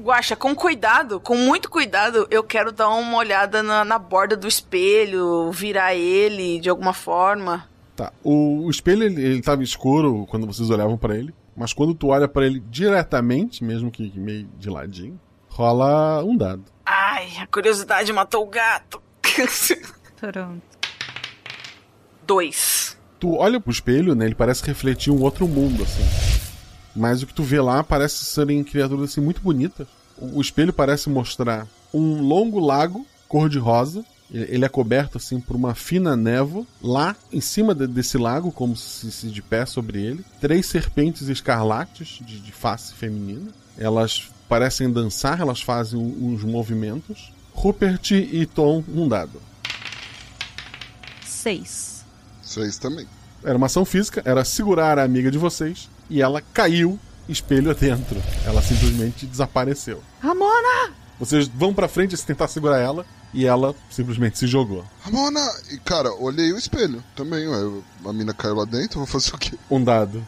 Guaxa, com cuidado, com muito cuidado, eu quero dar uma olhada na, na borda do espelho, virar ele de alguma forma. Tá. O, o espelho ele, ele tava escuro quando vocês olhavam para ele, mas quando tu olha para ele diretamente, mesmo que meio de ladinho, rola um dado. Ai, a curiosidade matou o gato. Pronto. Dois. Tu olha pro espelho, né? Ele parece refletir um outro mundo, assim. Mas o que tu vê lá parece serem criaturas assim muito bonitas. O, espelho parece mostrar um longo lago cor-de-rosa. Ele, ele é coberto assim por uma fina névoa. Lá em cima de- desse lago, como se, se de pé sobre ele, três serpentes escarlates de, de face feminina. Elas parecem dançar, elas fazem uns movimentos. Rupert e Tom, um dado. Seis. Seis também. Era uma ação física, era segurar a amiga de vocês e ela caiu espelho dentro. Ela simplesmente desapareceu. Ramona! Vocês vão pra frente e tentar segurar ela e ela simplesmente se jogou. Ramona! E cara, olhei o espelho também, ué. A mina caiu lá dentro, vou fazer o quê? Um dado.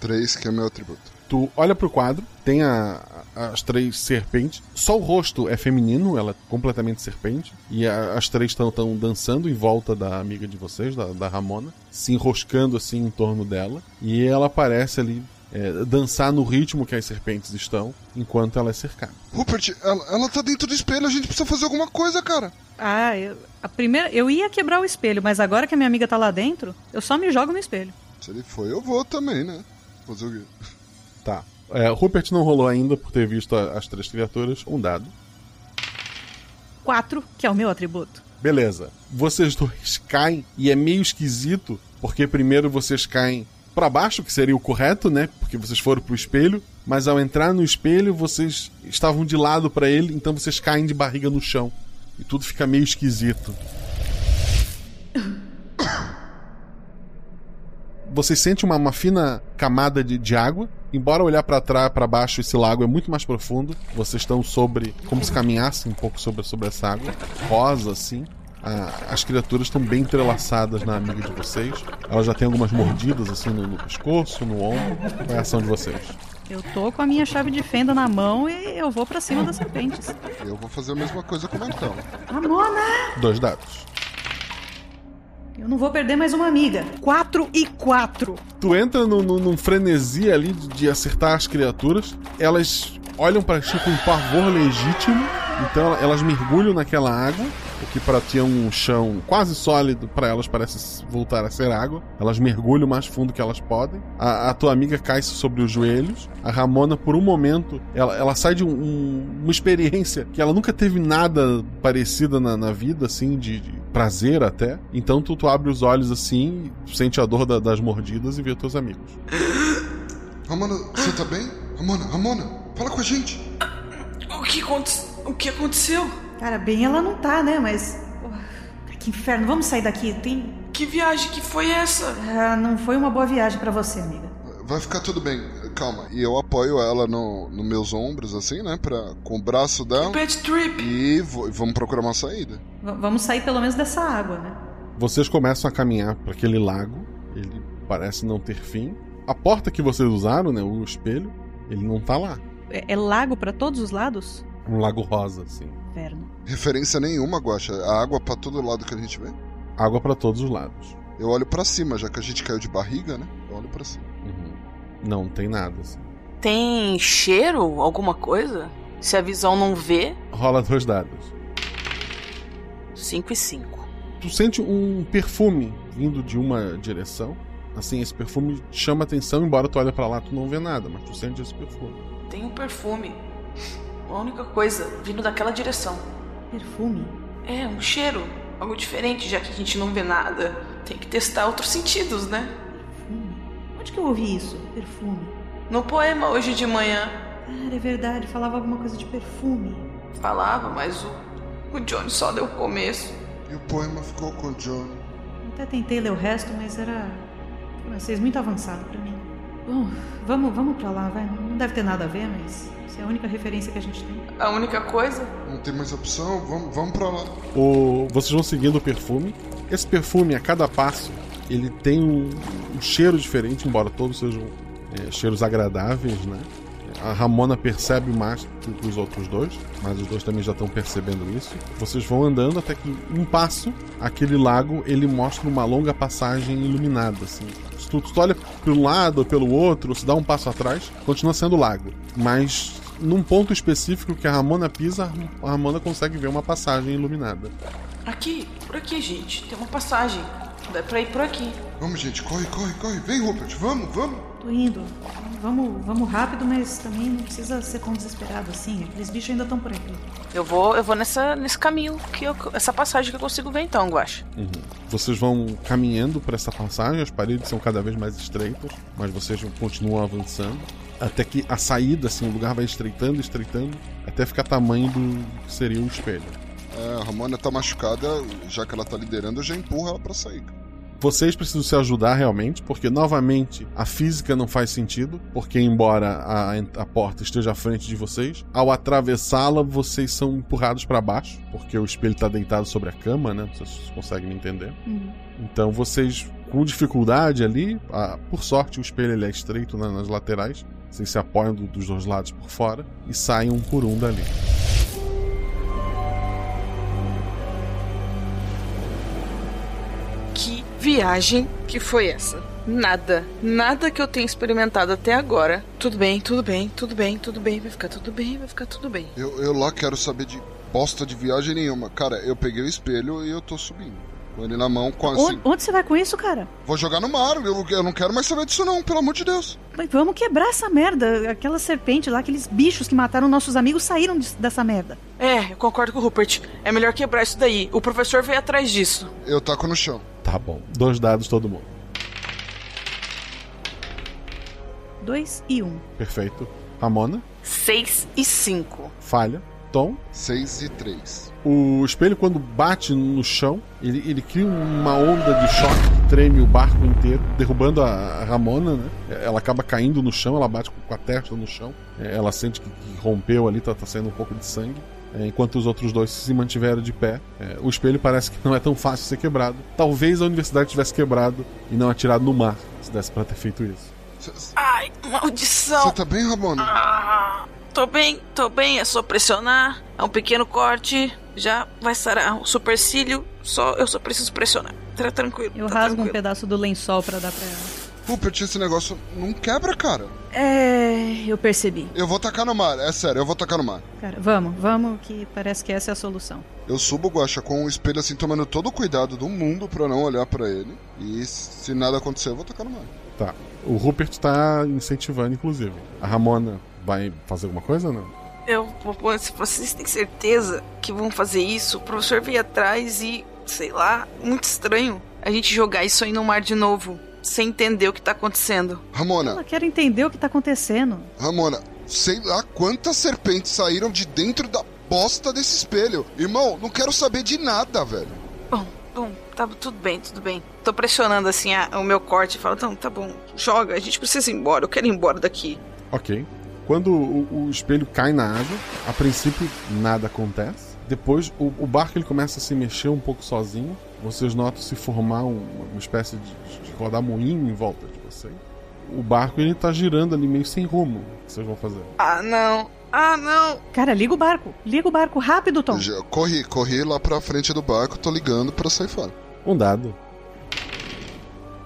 Três, que é meu atributo. Tu olha pro quadro, tem a- as três serpentes. Só o rosto é feminino, ela é completamente serpente. E a- as três estão dançando em volta da amiga de vocês, da, da Ramona, se enroscando assim em torno dela. E ela parece ali é, dançar no ritmo que as serpentes estão, enquanto ela é cercada. Rupert, ela, ela tá dentro do espelho, a gente precisa fazer alguma coisa, cara. Ah, eu, a primeira, eu ia quebrar o espelho, mas agora que a minha amiga tá lá dentro, eu só me jogo no espelho. Se ele foi, eu vou também, né? Fazer o quê? Tá. É, Rupert não rolou ainda por ter visto a- as três criaturas. Um dado. Quatro, que é o meu atributo. Beleza. Vocês dois caem e é meio esquisito, porque primeiro vocês caem pra baixo, que seria o correto, né? Porque vocês foram pro espelho, mas ao entrar no espelho vocês estavam de lado pra ele, então vocês caem de barriga no chão. E tudo fica meio esquisito. Você sente uma, uma fina camada de, de água. Embora olhar pra trás, para baixo, esse lago é muito mais profundo. Vocês estão sobre, como se caminhassem um pouco sobre, sobre essa água, rosa assim. Ah, as criaturas estão bem entrelaçadas na amiga de vocês. Elas já têm algumas mordidas assim no, no pescoço, no ombro. Qual é a ação de vocês? Eu tô com a minha chave de fenda na mão e eu vou pra cima das serpentes. Eu vou fazer a mesma coisa com o martelo. Ramona! Dois dados. Eu não vou perder mais uma amiga. Quatro e quatro. Tu entra no, no- num frenesi ali de, de acertar as criaturas. Elas olham pra ti com um pavor legítimo. Então elas mergulham naquela água. O que pra ti é um chão quase sólido, pra elas parece voltar a ser água. Elas mergulham o mais fundo que elas podem. A, a tua amiga cai sobre os joelhos. A Ramona, por um momento, ela, ela sai de um- um- uma experiência que ela nunca teve nada parecida na, na vida, assim, de, de prazer até. Então tu, tu abre os olhos assim, sente a dor da, das mordidas e vê teus amigos. Ramona, você tá bem? Ramona, Ramona, fala com a gente. O que, o que aconteceu? Cara, bem ela não tá, né? Mas. Que inferno, vamos sair daqui. Tem. Que viagem que foi essa? Ah, não foi uma boa viagem para você, amiga. Vai ficar tudo bem, calma. E eu apoio ela no, no meus ombros, assim, né? Pra, com o braço dela. Bad trip. E vamos procurar uma saída. V vamos sair pelo menos dessa água, né? Vocês começam a caminhar para aquele lago. Ele parece não ter fim. A porta que vocês usaram, né? O espelho, ele não tá lá. É, é lago para todos os lados? Um lago rosa, assim. Inferno. Referência nenhuma, Guacha. A água para todo lado que a gente vê? Água para todos os lados. Eu olho para cima, já que a gente caiu de barriga, né? Eu olho para cima. Não, não tem nada, assim. Tem cheiro? Alguma coisa? Se a visão não vê. Rola dois dados. 5 e 5. Tu sente um perfume vindo de uma direção. Assim, esse perfume chama atenção, embora tu olhe para lá, tu não vê nada, mas tu sente esse perfume. Tem um perfume. A única coisa vindo daquela direção. Perfume? É, um cheiro. Algo diferente, já que a gente não vê nada. Tem que testar outros sentidos, né? Onde que eu ouvi isso? Perfume. No poema hoje de manhã. Cara, é verdade, falava alguma coisa de perfume. Falava, mas o, o Johnny só deu o começo. E o poema ficou com o Johnny. Até tentei ler o resto, mas era francês muito avançado para mim. Bom, vamos, vamos pra lá, vai. Não deve ter nada a ver, mas essa é a única referência que a gente tem. A única coisa? Não tem mais opção, vamos, vamos pra lá. O, vocês vão seguindo o perfume. Esse perfume, a cada passo, ele tem um, um cheiro diferente, embora todos sejam é, cheiros agradáveis, né? A Ramona percebe mais do que os outros dois, mas os dois também já estão percebendo isso. Vocês vão andando até que um passo, aquele lago, ele mostra uma longa passagem iluminada, assim. Se tu, tu olha pelo lado ou pelo outro, ou se dá um passo atrás, continua sendo lago. Mas num ponto específico que a Ramona pisa, a Ramona consegue ver uma passagem iluminada. Aqui, por aqui, gente. Tem uma passagem. Dá pra ir por aqui. Vamos, gente, corre, corre, corre. Vem, Rupert, vamos, vamos. Tô indo. Vamos, vamos rápido, mas também não precisa ser tão desesperado assim. Aqueles bichos ainda estão por aqui. Eu vou, eu vou nessa, nesse caminho, que eu, essa passagem que eu consigo ver então, Guache. Uhum. Vocês vão caminhando por essa passagem, as paredes são cada vez mais estreitas, mas vocês continuam avançando. Até que a saída, assim, o lugar vai estreitando, estreitando, até ficar tamanho do que seria o espelho. É, a Ramona tá machucada, já que ela tá liderando, eu já empurro ela pra sair. Vocês precisam se ajudar realmente, porque novamente a física não faz sentido, porque embora a, a porta esteja à frente de vocês, ao atravessá-la vocês são empurrados para baixo, porque o espelho está deitado sobre a cama, né? Vocês conseguem me entender? Uhum. Então vocês, com dificuldade ali, a, por sorte o espelho é estreito né, nas laterais, vocês se apoiam do, dos dois lados por fora e saem um por um dali. Viagem que foi essa? Nada, nada que eu tenha experimentado até agora. Tudo bem, tudo bem, tudo bem, tudo bem, vai ficar tudo bem, vai ficar tudo bem. Eu, eu lá quero saber de bosta de viagem nenhuma. Cara, eu peguei o espelho e eu tô subindo. Com ele na mão, com assim. Onde, você vai com isso, cara? Vou jogar no mar, eu, eu não quero mais saber disso não, pelo amor de Deus. Mas vamos quebrar essa merda. Aquela serpente lá, aqueles bichos que mataram nossos amigos saíram de, dessa merda. É, eu concordo com o Rupert. É melhor quebrar isso daí. O professor veio atrás disso. Eu taco no chão. Tá bom. Dois dados todo mundo. Dois e um. Perfeito. Ramona? Seis e cinco. Falha. Tom? 6 e 3. O espelho, quando bate no chão, ele, ele cria uma onda de choque que treme o barco inteiro, derrubando a Ramona, né? Ela acaba caindo no chão, ela bate com a testa no chão. Ela sente que, que rompeu ali, tá, tá saindo um pouco de sangue. Enquanto os outros dois se mantiveram de pé, o espelho parece que não é tão fácil ser quebrado. Talvez a universidade tivesse quebrado e não atirado no mar, se desse pra ter feito isso. Ai, maldição! Você tá bem, Ramona? Ah, tô bem, tô bem, é só pressionar. É um pequeno corte, já vai sarar o supercílio. Só, eu só preciso pressionar. Tá tranquilo. Eu tá rasgo tranquilo. um pedaço do lençol para dar pra ela. Rupert, esse negócio não quebra, cara. É, eu percebi. Eu vou tacar no mar, é sério, eu vou tacar no mar. Cara, vamos, vamos, que parece que essa é a solução. Eu subo o guacha com o espelho assim, tomando todo o cuidado do mundo pra não olhar pra ele. E se nada acontecer, eu vou tacar no mar. Tá. O Rupert tá incentivando, inclusive. A Ramona vai fazer alguma coisa ou não? Eu. Se vocês têm certeza que vão fazer isso, o professor veio atrás e sei lá, muito estranho a gente jogar isso aí no mar de novo, sem entender o que tá acontecendo. Ramona, Eu quero entender o que tá acontecendo. Ramona, sei lá quantas serpentes saíram de dentro da bosta desse espelho. Irmão, não quero saber de nada, velho. Bom, bom, tá tudo bem, tudo bem. Tô pressionando assim a- o meu corte e falo, então, tá bom, joga, a gente precisa ir embora, eu quero ir embora daqui. Ok. Quando o, o espelho cai na água, a princípio nada acontece. Depois o, o barco ele começa a se mexer um pouco sozinho. Vocês notam se formar um- uma espécie de, de rodamoinho em volta de vocês. O barco ele tá girando ali meio sem rumo. O que vocês vão fazer? Ah, não, ah, não. Cara, liga o barco. Liga o barco rápido, Tom. Já corri, corri lá pra frente do barco, tô ligando pra sair fora. Um dado.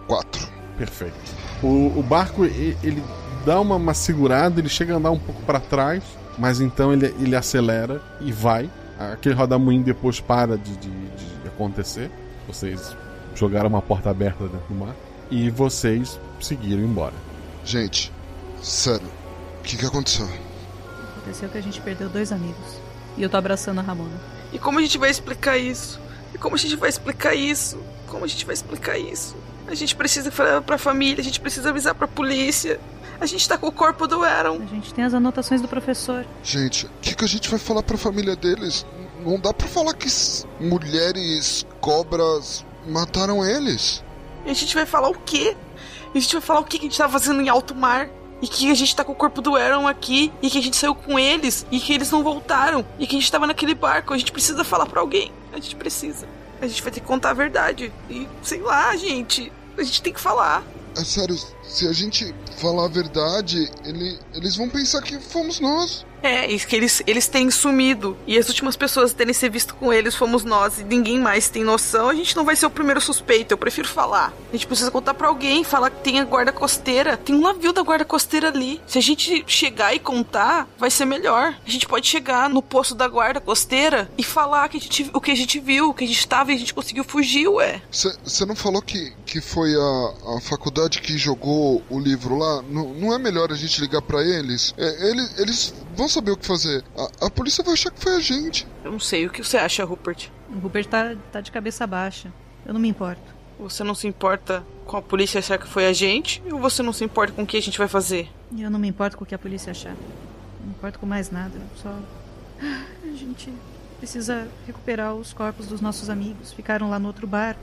Quatro. Perfeito. O, o barco e- ele dá uma, uma segurada, ele chega a andar um pouco para trás, mas então ele, ele acelera e vai. Aquele rodamuinho depois para de, de- de acontecer. Vocês jogaram uma porta aberta dentro do mar e vocês seguiram embora. Gente, sério, o que, que aconteceu? Aconteceu que a gente perdeu dois amigos. E eu tô abraçando a Ramona. E como a gente vai explicar isso? E como a gente vai explicar isso? Como a gente vai explicar isso? A gente precisa falar pra família, a gente precisa avisar pra polícia. A gente tá com o corpo do Aaron. A gente tem as anotações do professor. Gente, o que, que a gente vai falar pra família deles? Não dá pra falar que mulheres cobras mataram eles. E a gente vai falar o quê? E a gente vai falar o que que a gente tá fazendo em alto mar? E que a gente tá com o corpo do Aaron aqui, e que a gente saiu com eles, e que eles não voltaram, e que a gente tava naquele barco. A gente precisa falar pra alguém. A gente precisa. A gente vai ter que contar a verdade. E sei lá, gente. A gente tem que falar. É sério, se a gente falar a verdade, ele- eles vão pensar que fomos nós. É, isso que eles, eles têm sumido. E as últimas pessoas a terem se visto com eles fomos nós. E ninguém mais tem noção. A gente não vai ser o primeiro suspeito. Eu prefiro falar. A gente precisa contar pra alguém. Falar que tem a guarda costeira. Tem um navio da guarda costeira ali. Se a gente chegar e contar, vai ser melhor. A gente pode chegar no posto da guarda costeira e falar que a gente, o que a gente viu, que a gente tava e a gente conseguiu fugir, ué. Você não falou que, que foi a, a faculdade que jogou o livro lá? Não, não é melhor a gente ligar pra eles? É, eles? Eles vão saber o que fazer. A, a polícia vai achar que foi a gente. Eu não sei. O que você acha, Rupert? O Rupert tá, tá de cabeça baixa. Eu não me importo. Você não se importa com a polícia achar que foi a gente? Ou você não se importa com o que a gente vai fazer? Eu não me importo com o que a polícia achar. Não me importo com mais nada. Só. A gente precisa recuperar os corpos dos nossos amigos. Ficaram lá no outro barco.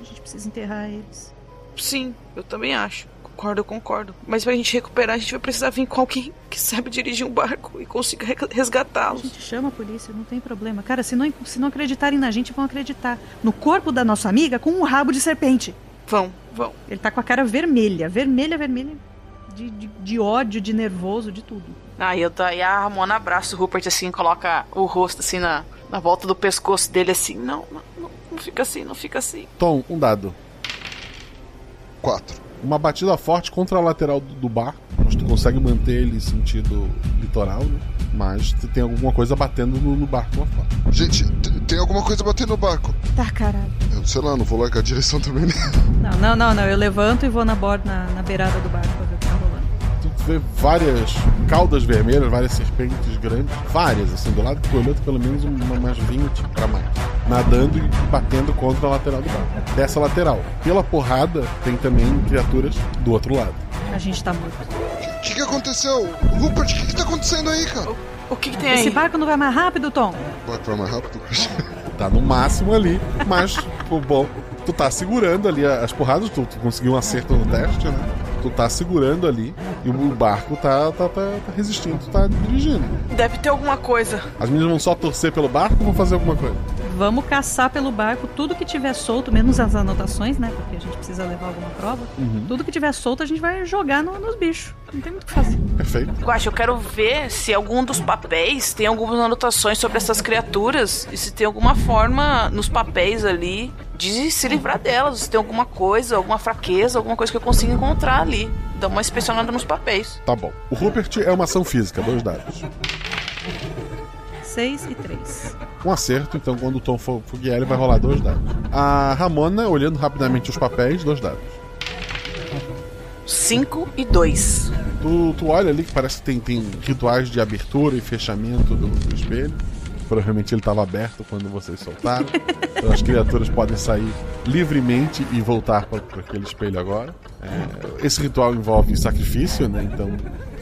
A gente precisa enterrar eles. Sim, eu também acho. Concordo, eu concordo. Mas pra gente recuperar, a gente vai precisar vir com alguém que sabe dirigir um barco e consiga re- A resgatá-los. gente chama a polícia, não tem problema. Cara, se não, se não acreditarem na gente, vão acreditar. No corpo da nossa amiga com um rabo de serpente. Vão, vão. Ele tá com a cara vermelha, vermelha, vermelha. De, de, de ódio, de nervoso, de tudo. Aí eu daí a Ramona abraça o Rupert assim, coloca o rosto assim na, na volta do pescoço dele assim. Não, não, não, não fica assim, não fica assim. Tom, um dado. Quatro. Uma batida forte contra a lateral do, do barco. Mas tu consegue manter ele em sentido litoral, né? Mas tu tem alguma coisa batendo no, no barco lá fora. Gente, tem alguma coisa batendo no barco. Tá, caralho. Eu sei lá, não vou largar a direção também, né? Não, não, não, não. Eu levanto e vou na borda, na, na beirada do barco pra ver o que tá rolando. Tu vê várias caudas vermelhas, várias serpentes grandes, várias, assim, do lado que tu olhou, tem pelo menos uma, umas 20 pra mais. Nadando e batendo contra a lateral do barco. Dessa lateral. Pela porrada, tem também criaturas do outro lado. A gente tá morto. O que, que aconteceu? Rupert, o que, que tá acontecendo aí, cara? O que, que tem Esse aí? barco não vai mais rápido, Tom? O barco vai mais rápido? Tá no máximo ali, mas, pô, bom, tu tá segurando ali as porradas, tu, tu conseguiu um acerto no teste, né? Tu tá segurando ali e o barco tá, tá, tá, tá resistindo, tu tá dirigindo. Deve ter alguma coisa. As meninas vão só torcer pelo barco ou vão fazer alguma coisa? Vamos caçar pelo barco tudo que tiver solto, menos as anotações, né? Porque a gente precisa levar alguma prova. Uhum. Tudo que tiver solto a gente vai jogar no- nos bichos. Não tem muito o que fazer. Perfeito. Guaxa, eu quero ver se algum dos papéis tem algumas anotações sobre essas criaturas e se tem alguma forma nos papéis ali de se livrar delas, se tem alguma coisa, alguma fraqueza, alguma coisa que eu consiga encontrar ali. Dá uma inspecionada nos papéis. Tá bom. O Rupert é uma ação física, dois dados. 6 e 3. Um acerto, então quando o Tom for, for guiar, ele vai rolar dois dados. A Ramona, olhando rapidamente os papéis, dois dados. 5 e 2. Tu, tu olha ali que parece que tem, tem rituais de abertura e fechamento do, do espelho. provavelmente ele estava aberto quando vocês soltaram. então as criaturas podem sair livremente e voltar para aquele espelho agora. É, esse ritual envolve sacrifício, né? Então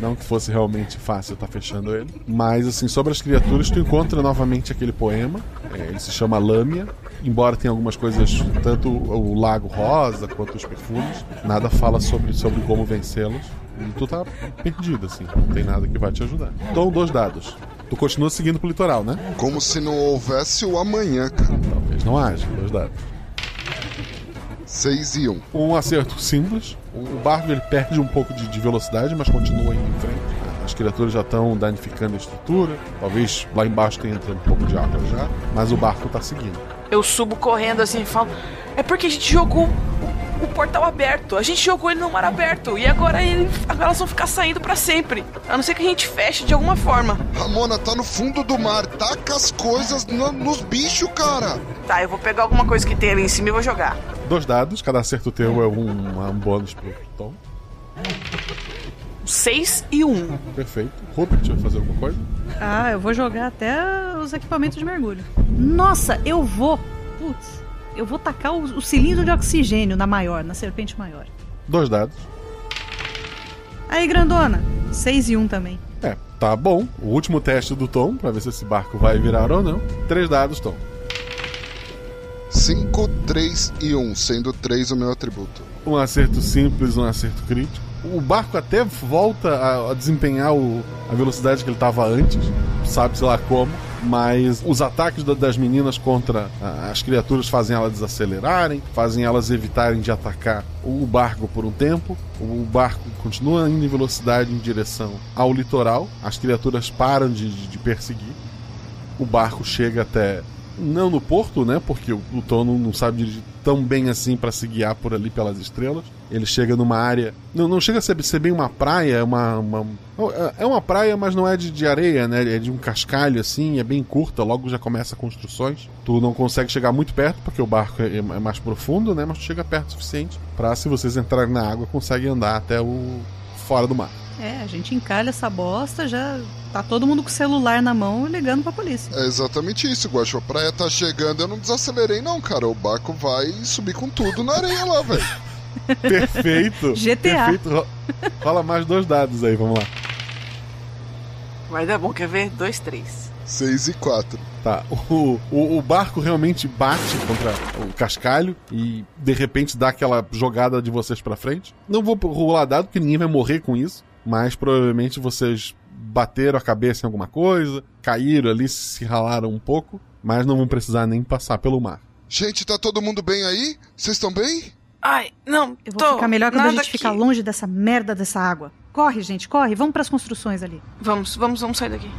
não que fosse realmente fácil estar tá fechando ele. Mas assim, sobre as criaturas, tu encontra novamente aquele poema. É, ele se chama Lâmia. Embora tenha algumas coisas, tanto o Lago Rosa quanto os perfumes, nada fala sobre, sobre como vencê-los. E tu tá perdido, assim. Não tem nada que vai te ajudar. Então, dois dados. Tu continua seguindo pro litoral, né? Como se não houvesse o amanhã, cara. Talvez não haja, dois dados. 6 e 1. Um. um acerto simples. O barco ele perde um pouco de, de velocidade, mas continua indo em frente. As criaturas já estão danificando a estrutura. Talvez lá embaixo tenha entrando um pouco de água já. Mas o barco tá seguindo. Eu subo correndo assim e falo: É porque a gente jogou o portal aberto. A gente jogou ele no mar aberto. E agora, ele, agora elas vão ficar saindo para sempre. A não ser que a gente feche de alguma forma. Ramona, tá no fundo do mar. Taca as coisas no, nos bichos, cara. Tá, eu vou pegar alguma coisa que tem ali em cima e vou jogar. Dois dados, cada acerto teu é um, um bônus pro Tom. 6 e 1. Um. Perfeito. Rupert, vai fazer alguma coisa? Ah, eu vou jogar até os equipamentos de mergulho. Nossa, eu vou. Putz eu vou tacar o, o cilindro de oxigênio na maior, na serpente maior. Dois dados. Aí, grandona. 6 e 1 um também. É, tá bom. O último teste do Tom, pra ver se esse barco vai virar ou não. Três dados, Tom. 5, 3 e 1, um, sendo 3 o meu atributo. Um acerto simples, um acerto crítico. O barco até volta a, a desempenhar o, a velocidade que ele estava antes, sabe-se lá como mas os ataques das meninas contra as criaturas fazem elas desacelerarem, fazem elas evitarem de atacar o barco por um tempo. O barco continua indo em velocidade em direção ao litoral, as criaturas param de, de perseguir. O barco chega até não no porto, né? Porque o Pluton não sabe dirigir tão bem assim para se guiar por ali pelas estrelas. Ele chega numa área. Não, não chega a ser, ser bem uma praia, é uma, uma, É uma praia, mas não é de, de areia, né? É de um cascalho assim, é bem curta, logo já começa construções. Tu não consegue chegar muito perto, porque o barco é, é mais profundo, né? Mas tu chega perto o suficiente para se vocês entrarem na água, consegue andar até o. fora do mar. É, a gente encalha essa bosta, já tá todo mundo com o celular na mão e ligando pra polícia. É exatamente isso, Guacho. A praia tá chegando, eu não desacelerei não, cara. O barco vai subir com tudo na areia lá, velho. Perfeito. GTA. Perfeito. Rola mais dois dados aí, vamos lá. Vai dar bom, quer ver? Dois, três. 6 e 4. Tá, o, o, o, barco realmente bate contra o cascalho e de repente dá aquela jogada de vocês para frente. Não vou rolar dado porque ninguém vai morrer com isso mas provavelmente vocês bateram a cabeça em alguma coisa, caíram ali, se ralaram um pouco, mas não vão precisar nem passar pelo mar. Gente, tá todo mundo bem aí? Vocês estão bem? Ai, não, eu vou tô, ficar melhor quando a gente aqui. ficar longe dessa merda dessa água. Corre, gente, corre, vamos para as construções ali. Vamos, vamos, vamos sair daqui.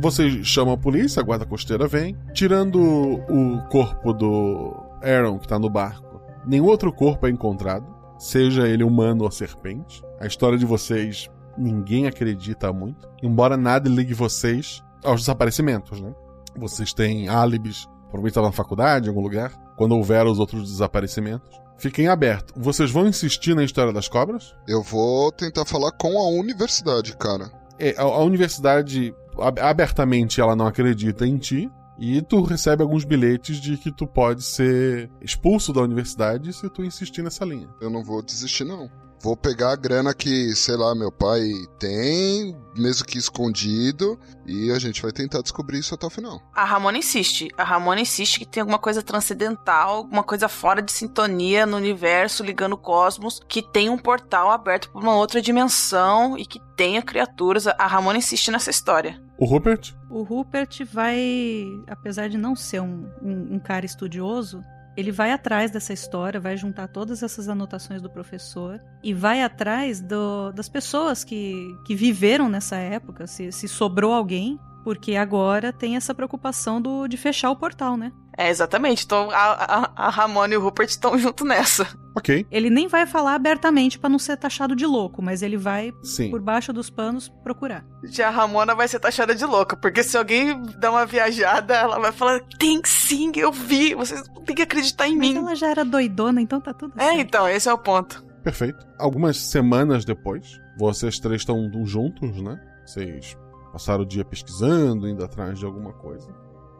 Vocês chamam a polícia, a guarda costeira vem. Tirando o corpo do Aaron, que tá no barco, nenhum outro corpo é encontrado, seja ele humano ou serpente. A história de vocês ninguém acredita muito, embora nada ligue vocês aos desaparecimentos, né? Vocês têm álibis, provavelmente estavam na faculdade, em algum lugar, quando houver os outros desaparecimentos. Fiquem abertos. Vocês vão insistir na história das cobras? Eu vou tentar falar com a universidade, cara. É, a, a universidade abertamente ela não acredita em ti. E tu recebe alguns bilhetes de que tu pode ser expulso da universidade se tu insistir nessa linha. Eu não vou desistir, não. Vou pegar a grana que, sei lá, meu pai tem, mesmo que escondido, e a gente vai tentar descobrir isso até o final. A Ramona insiste. A Ramona insiste que tem alguma coisa transcendental, alguma coisa fora de sintonia no universo, ligando o cosmos, que tem um portal aberto para uma outra dimensão e que tenha criaturas. A Ramona insiste nessa história. O Rupert? O Rupert vai, apesar de não ser um, um, um cara estudioso, ele vai atrás dessa história, vai juntar todas essas anotações do professor e vai atrás do, das pessoas que, que viveram nessa época, se, se sobrou alguém, porque agora tem essa preocupação do, de fechar o portal, né? É, exatamente. Então a, a, a Ramona e o Rupert estão junto nessa. Ok. Ele nem vai falar abertamente para não ser taxado de louco, mas ele vai, Sim. por baixo dos panos, procurar. Já a Ramona vai ser taxada de louca, porque se alguém dá uma viajada, ela vai falar: tem sim, eu vi, vocês têm que acreditar em mas mim. ela já era doidona, então tá tudo É, certo. então, esse é o ponto. Perfeito. Algumas semanas depois, vocês três estão juntos, né? Vocês passaram o dia pesquisando, indo atrás de alguma coisa.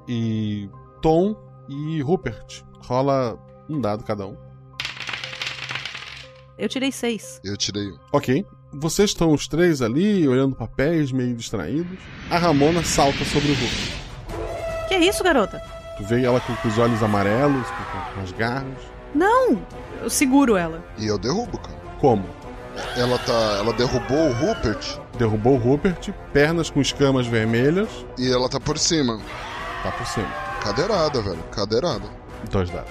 E Tom e Rupert. Rola um dado cada um. Eu tirei seis. Eu tirei um. Ok. Vocês estão os três ali, olhando papéis, meio distraídos. A Ramona salta sobre o Rupert. Que isso, garota? Tu vê ela com, com os olhos amarelos, com, com as garras. Não! Eu seguro ela. E eu derrubo, cara. Como? Ela tá. Ela derrubou o Rupert. Derrubou o Rupert, pernas com escamas vermelhas. E ela tá por cima. Tá por cima. Cadeirada, velho. Cadeirada. Dois dados.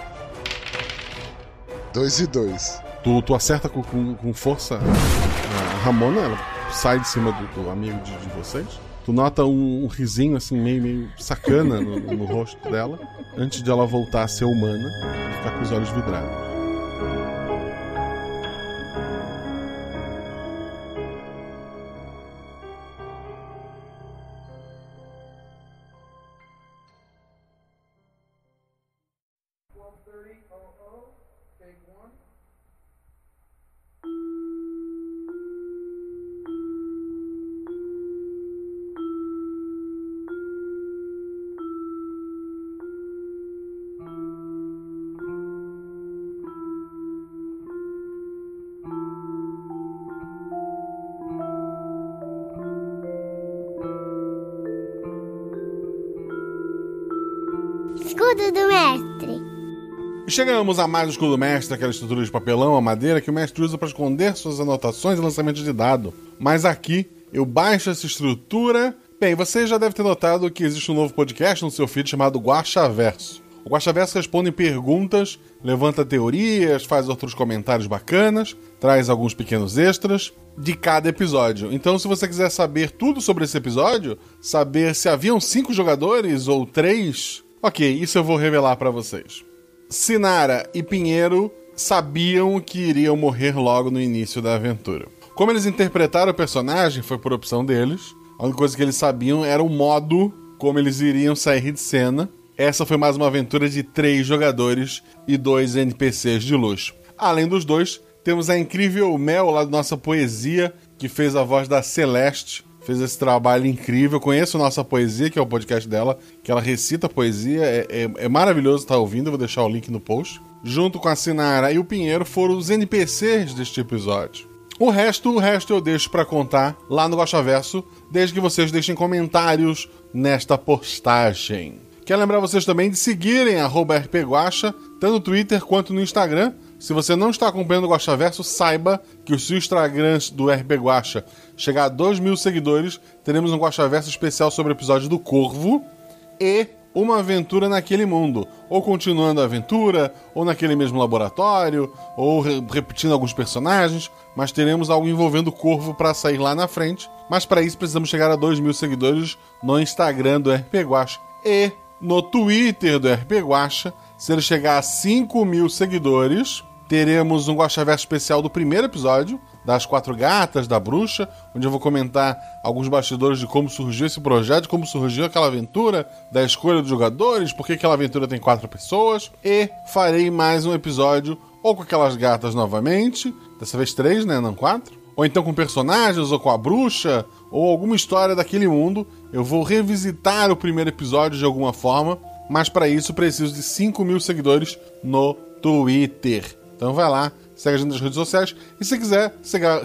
Dois e dois. Tu, tu acerta com, com, com força a Ramona, ela sai de cima do, do amigo de, de, vocês. Tu nota um, um, risinho assim, meio, meio sacana no, no rosto dela, antes de ela voltar a ser humana e ficar com os olhos vidrados. Escudo do Mestre. Chegamos a mais do escudo do mestre, aquela estrutura de papelão, a madeira que o mestre usa para esconder suas anotações e lançamentos de dado. Mas aqui eu baixo essa estrutura. Bem, você já deve ter notado que existe um novo podcast no seu feed chamado Guaxaverso. O Guaxaverso responde perguntas, levanta teorias, faz outros comentários bacanas, traz alguns pequenos extras de cada episódio. Então, se você quiser saber tudo sobre esse episódio, saber se haviam cinco jogadores ou três, ok, isso eu vou revelar para vocês. Sinara e Pinheiro sabiam que iriam morrer logo no início da aventura. Como eles interpretaram o personagem foi por opção deles. A única coisa que eles sabiam era o modo como eles iriam sair de cena. Essa foi mais uma aventura de três jogadores e dois NPCs de luxo. Além dos dois, temos a incrível Mel lá da nossa poesia, que fez a voz da Celeste, fez esse trabalho incrível. Eu conheço Nossa Poesia, que é o podcast dela, que ela recita poesia. É, é, é maravilhoso estar ouvindo, eu vou deixar o link no post. Junto com a Sinara e o Pinheiro foram os NPCs deste episódio. O resto, o resto eu deixo para contar lá no Verso, desde que vocês deixem comentários nesta postagem. Quero lembrar vocês também de seguirem @rpguacha, tanto no Twitter quanto no Instagram. Se você não está acompanhando o Guaxaverso, saiba que se o Instagram do RP Guacha chegar a 2 mil seguidores, teremos um Guaxaverso especial sobre o episódio do Corvo e uma aventura naquele mundo. Ou continuando a aventura, ou naquele mesmo laboratório, ou re repetindo alguns personagens, mas teremos algo envolvendo o Corvo para sair lá na frente. Mas para isso precisamos chegar a 2 mil seguidores no Instagram do RP Guacha e no Twitter do RP Guacha. Se ele chegar a 5 mil seguidores, teremos um Guaxaverso especial do primeiro episódio, das Quatro Gatas, da Bruxa, onde eu vou comentar alguns bastidores de como surgiu esse projeto, como surgiu aquela aventura, da escolha dos jogadores, por que aquela aventura tem quatro pessoas, e farei mais um episódio ou com aquelas gatas novamente, dessa vez três, né, não quatro, ou então com personagens, ou com a bruxa, ou alguma história daquele mundo. Eu vou revisitar o primeiro episódio de alguma forma, mas para isso preciso de 5 mil seguidores no Twitter. Então vai lá, segue a gente nas redes sociais. E se quiser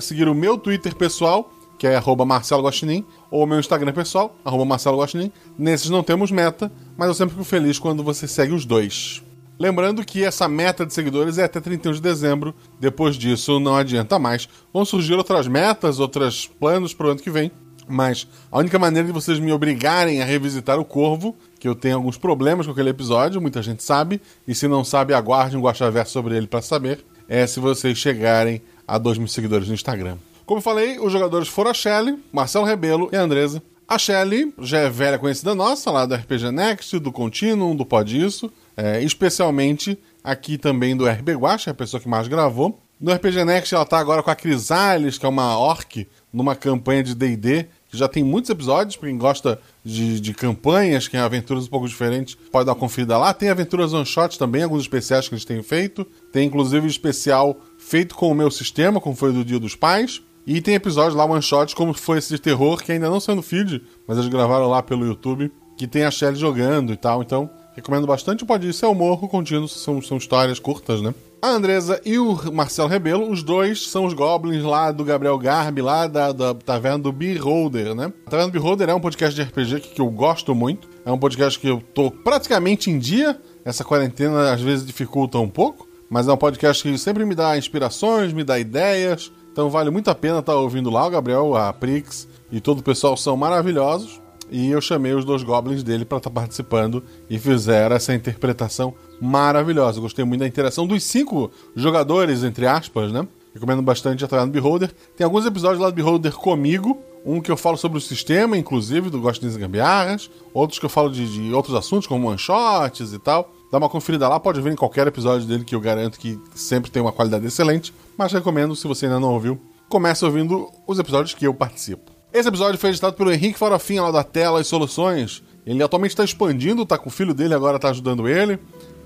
seguir o meu Twitter pessoal, que é Marcelo Guaxinim, ou o meu Instagram pessoal, Marcelo Guaxinim. Nesses não temos meta, mas eu sempre fico feliz quando você segue os dois. Lembrando que essa meta de seguidores é até 31 de dezembro. Depois disso, não adianta mais. Vão surgir outras metas, outros planos para o ano que vem. Mas a única maneira de vocês me obrigarem a revisitar o Corvo, que eu tenho alguns problemas com aquele episódio, muita gente sabe, e se não sabe, aguarde um Guaxaverso sobre ele para saber, é se vocês chegarem a 2 mil seguidores no Instagram. Como eu falei, os jogadores foram a Shelly, Marcelo Rebelo e a Andresa. A Shelly já é velha conhecida nossa, lá do RPG Next, do Continuum, do Pod Isso, é, especialmente aqui também do RB Guacha, a pessoa que mais gravou. No RPG Next ela tá agora com a Crisales, que é uma orc, numa campanha de D&D, que já tem muitos episódios, para quem gosta de, de campanhas, que tem aventuras um pouco diferentes, pode dar uma conferida lá. Tem aventuras one shot também, alguns especiais que eles têm feito. Tem inclusive um especial feito com o meu sistema, como foi do Dia dos Pais. E tem episódios lá, one shot, como foi esse de terror, que ainda não saiu no feed, mas eles gravaram lá pelo YouTube, que tem a Shelly jogando e tal. Então, recomendo bastante. Pode ir, isso é o Morro Contínuo, são, são histórias curtas, né? A Andresa e o Marcelo Rebelo, os dois são os goblins lá do Gabriel Garbi, lá da, da Taverna do Beholder, né? A Taverna do Beholder é um podcast de RPG que, que eu gosto muito. É um podcast que eu tô praticamente em dia. Essa quarentena às vezes dificulta um pouco, mas é um podcast que sempre me dá inspirações, me dá ideias. Então vale muito a pena estar ouvindo lá. O Gabriel, a Prix e todo o pessoal são maravilhosos. E eu chamei os dois goblins dele para estar participando e fizeram essa interpretação maravilhosa. Gostei muito da interação dos cinco jogadores, entre aspas, né? Recomendo bastante a no Beholder. Tem alguns episódios lá do Beholder comigo. Um que eu falo sobre o sistema, inclusive, do Gosto de Gambiarras. Outros que eu falo de, de outros assuntos, como one-shots e tal. Dá uma conferida lá, pode ver em qualquer episódio dele, que eu garanto que sempre tem uma qualidade excelente. Mas recomendo, se você ainda não ouviu, comece ouvindo os episódios que eu participo. Esse episódio foi editado pelo Henrique Farofinha, lá da Tela e Soluções. Ele atualmente está expandindo, tá com o filho dele, agora tá ajudando ele.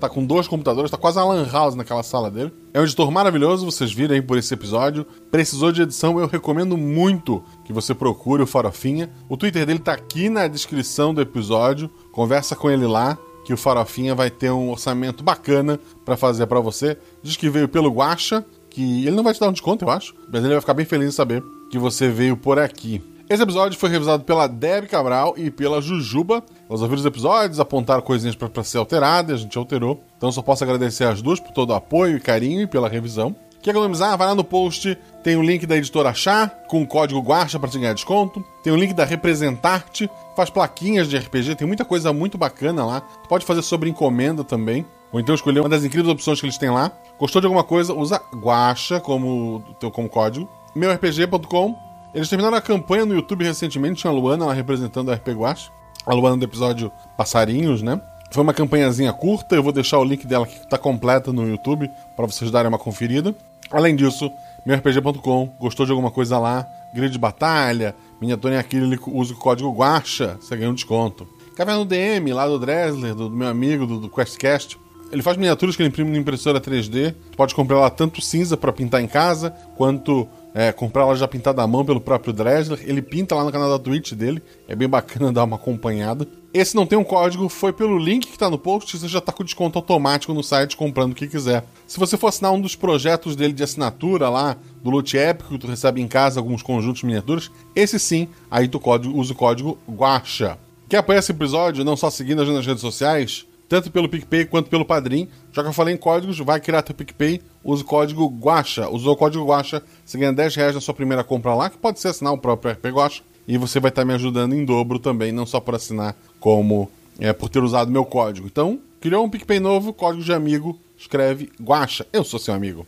Tá com dois computadores, tá quase a Lan House naquela sala dele. É um editor maravilhoso, vocês viram aí por esse episódio. Precisou de edição, eu recomendo muito que você procure o Farofinha. O Twitter dele tá aqui na descrição do episódio. Conversa com ele lá, que o Farofinha vai ter um orçamento bacana para fazer para você. Diz que veio pelo Guacha, que ele não vai te dar um desconto, eu acho, mas ele vai ficar bem feliz de saber que você veio por aqui. Esse episódio foi revisado pela Deb Cabral e pela Jujuba. Elas ouviram os episódios, apontaram coisinhas para ser alteradas, a gente alterou. Então só posso agradecer as duas por todo o apoio e carinho e pela revisão. Quer economizar? Vai lá no post, tem o link da editora Chá, com o código Guacha para te ganhar desconto. Tem o link da Representarte, faz plaquinhas de RPG, tem muita coisa muito bacana lá. Tu pode fazer sobre encomenda também. Ou então escolher uma das incríveis opções que eles têm lá. Gostou de alguma coisa? Usa Guacha como, como código. Meurpg.com eles terminaram a campanha no YouTube recentemente, tinha a Luana lá representando a RP Guache. A Luana do episódio Passarinhos, né? Foi uma campanhazinha curta, eu vou deixar o link dela que tá completa no YouTube para vocês darem uma conferida. Além disso, meurpg.com, gostou de alguma coisa lá, grid de batalha, miniatura em acrílico, usa o código GUACHA, você ganha um desconto. Caverna do DM, lá do Dresler, do, do meu amigo, do, do QuestCast. Ele faz miniaturas que ele imprime na impressora 3D. Pode comprar lá tanto cinza para pintar em casa, quanto é, comprar ela já pintada à mão pelo próprio Dresler. Ele pinta lá no canal da Twitch dele. É bem bacana dar uma acompanhada. Esse não tem um código, foi pelo link que está no post. Você já está com desconto automático no site comprando o que quiser. Se você for assinar um dos projetos dele de assinatura lá, do Loot Épico, que tu recebe em casa alguns conjuntos miniaturas, esse sim, aí tu código, usa o código GUACHA. Quer apoiar esse episódio, não só seguindo nas redes sociais? tanto pelo PicPay quanto pelo Padrim. Já que eu falei em códigos, vai criar teu PicPay, usa o código Guacha. Usou o código Guacha, você ganha 10 reais na sua primeira compra lá, que pode ser assinar o próprio RP Guacha. E você vai estar me ajudando em dobro também, não só por assinar, como é, por ter usado meu código. Então, criou um PicPay novo, código de amigo, escreve Guacha. Eu sou seu amigo.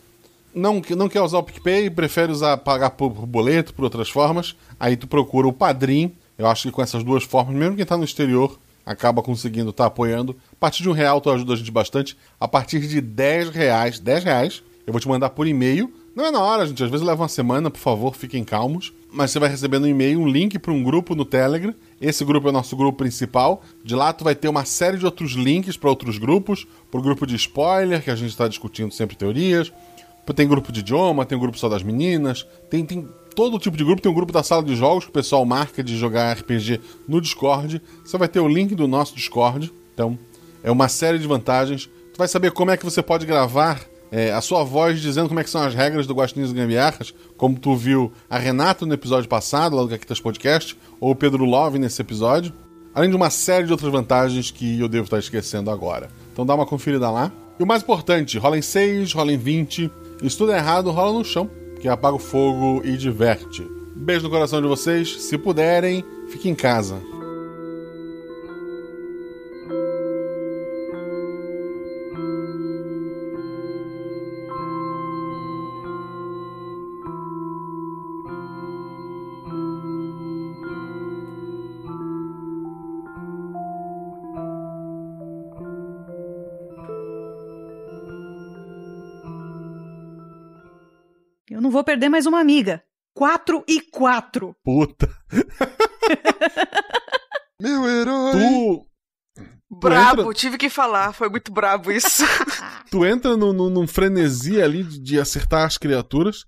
Não, não quer usar o PicPay, prefere usar pagar por, por boleto, por outras formas, aí tu procura o Padrim. Eu acho que com essas duas formas, mesmo quem está no exterior, acaba conseguindo estar tá apoiando. A partir de um real tu ajuda a gente bastante. A partir de 10 reais, 10 reais, eu vou te mandar por e-mail. Não é na hora, gente. Às vezes leva uma semana, por favor, fiquem calmos. Mas você vai receber no e-mail um link para um grupo no Telegram. Esse grupo é o nosso grupo principal. De lá tu vai ter uma série de outros links para outros grupos. Para o grupo de spoiler, que a gente está discutindo sempre teorias. Tem grupo de idioma, tem grupo só das meninas. Tem, tem todo tipo de grupo. Tem um grupo da sala de jogos que o pessoal marca de jogar RPG no Discord. Você vai ter o link do nosso Discord. Então, é uma série de vantagens. Tu vai saber como é que você pode gravar é, a sua voz dizendo como é que são as regras do Guaxinins e Gambiarras, como tu viu a Renata no episódio passado, lá do Caquitas Podcast, ou o Pedro Love nesse episódio. Além de uma série de outras vantagens que eu devo estar esquecendo agora. Então dá uma conferida lá. E o mais importante, rola em 6, rola em 20. Isso tudo é errado, rola no chão que apaga o fogo e diverte. Beijo no coração de vocês. Se puderem, fique em casa. Vou perder mais uma amiga. 4 e 4. Puta. Meu herói. Tu. Brabo, entra- tive que falar, foi muito brabo isso. Tu entra no, no- num frenesi ali de, de acertar as criaturas.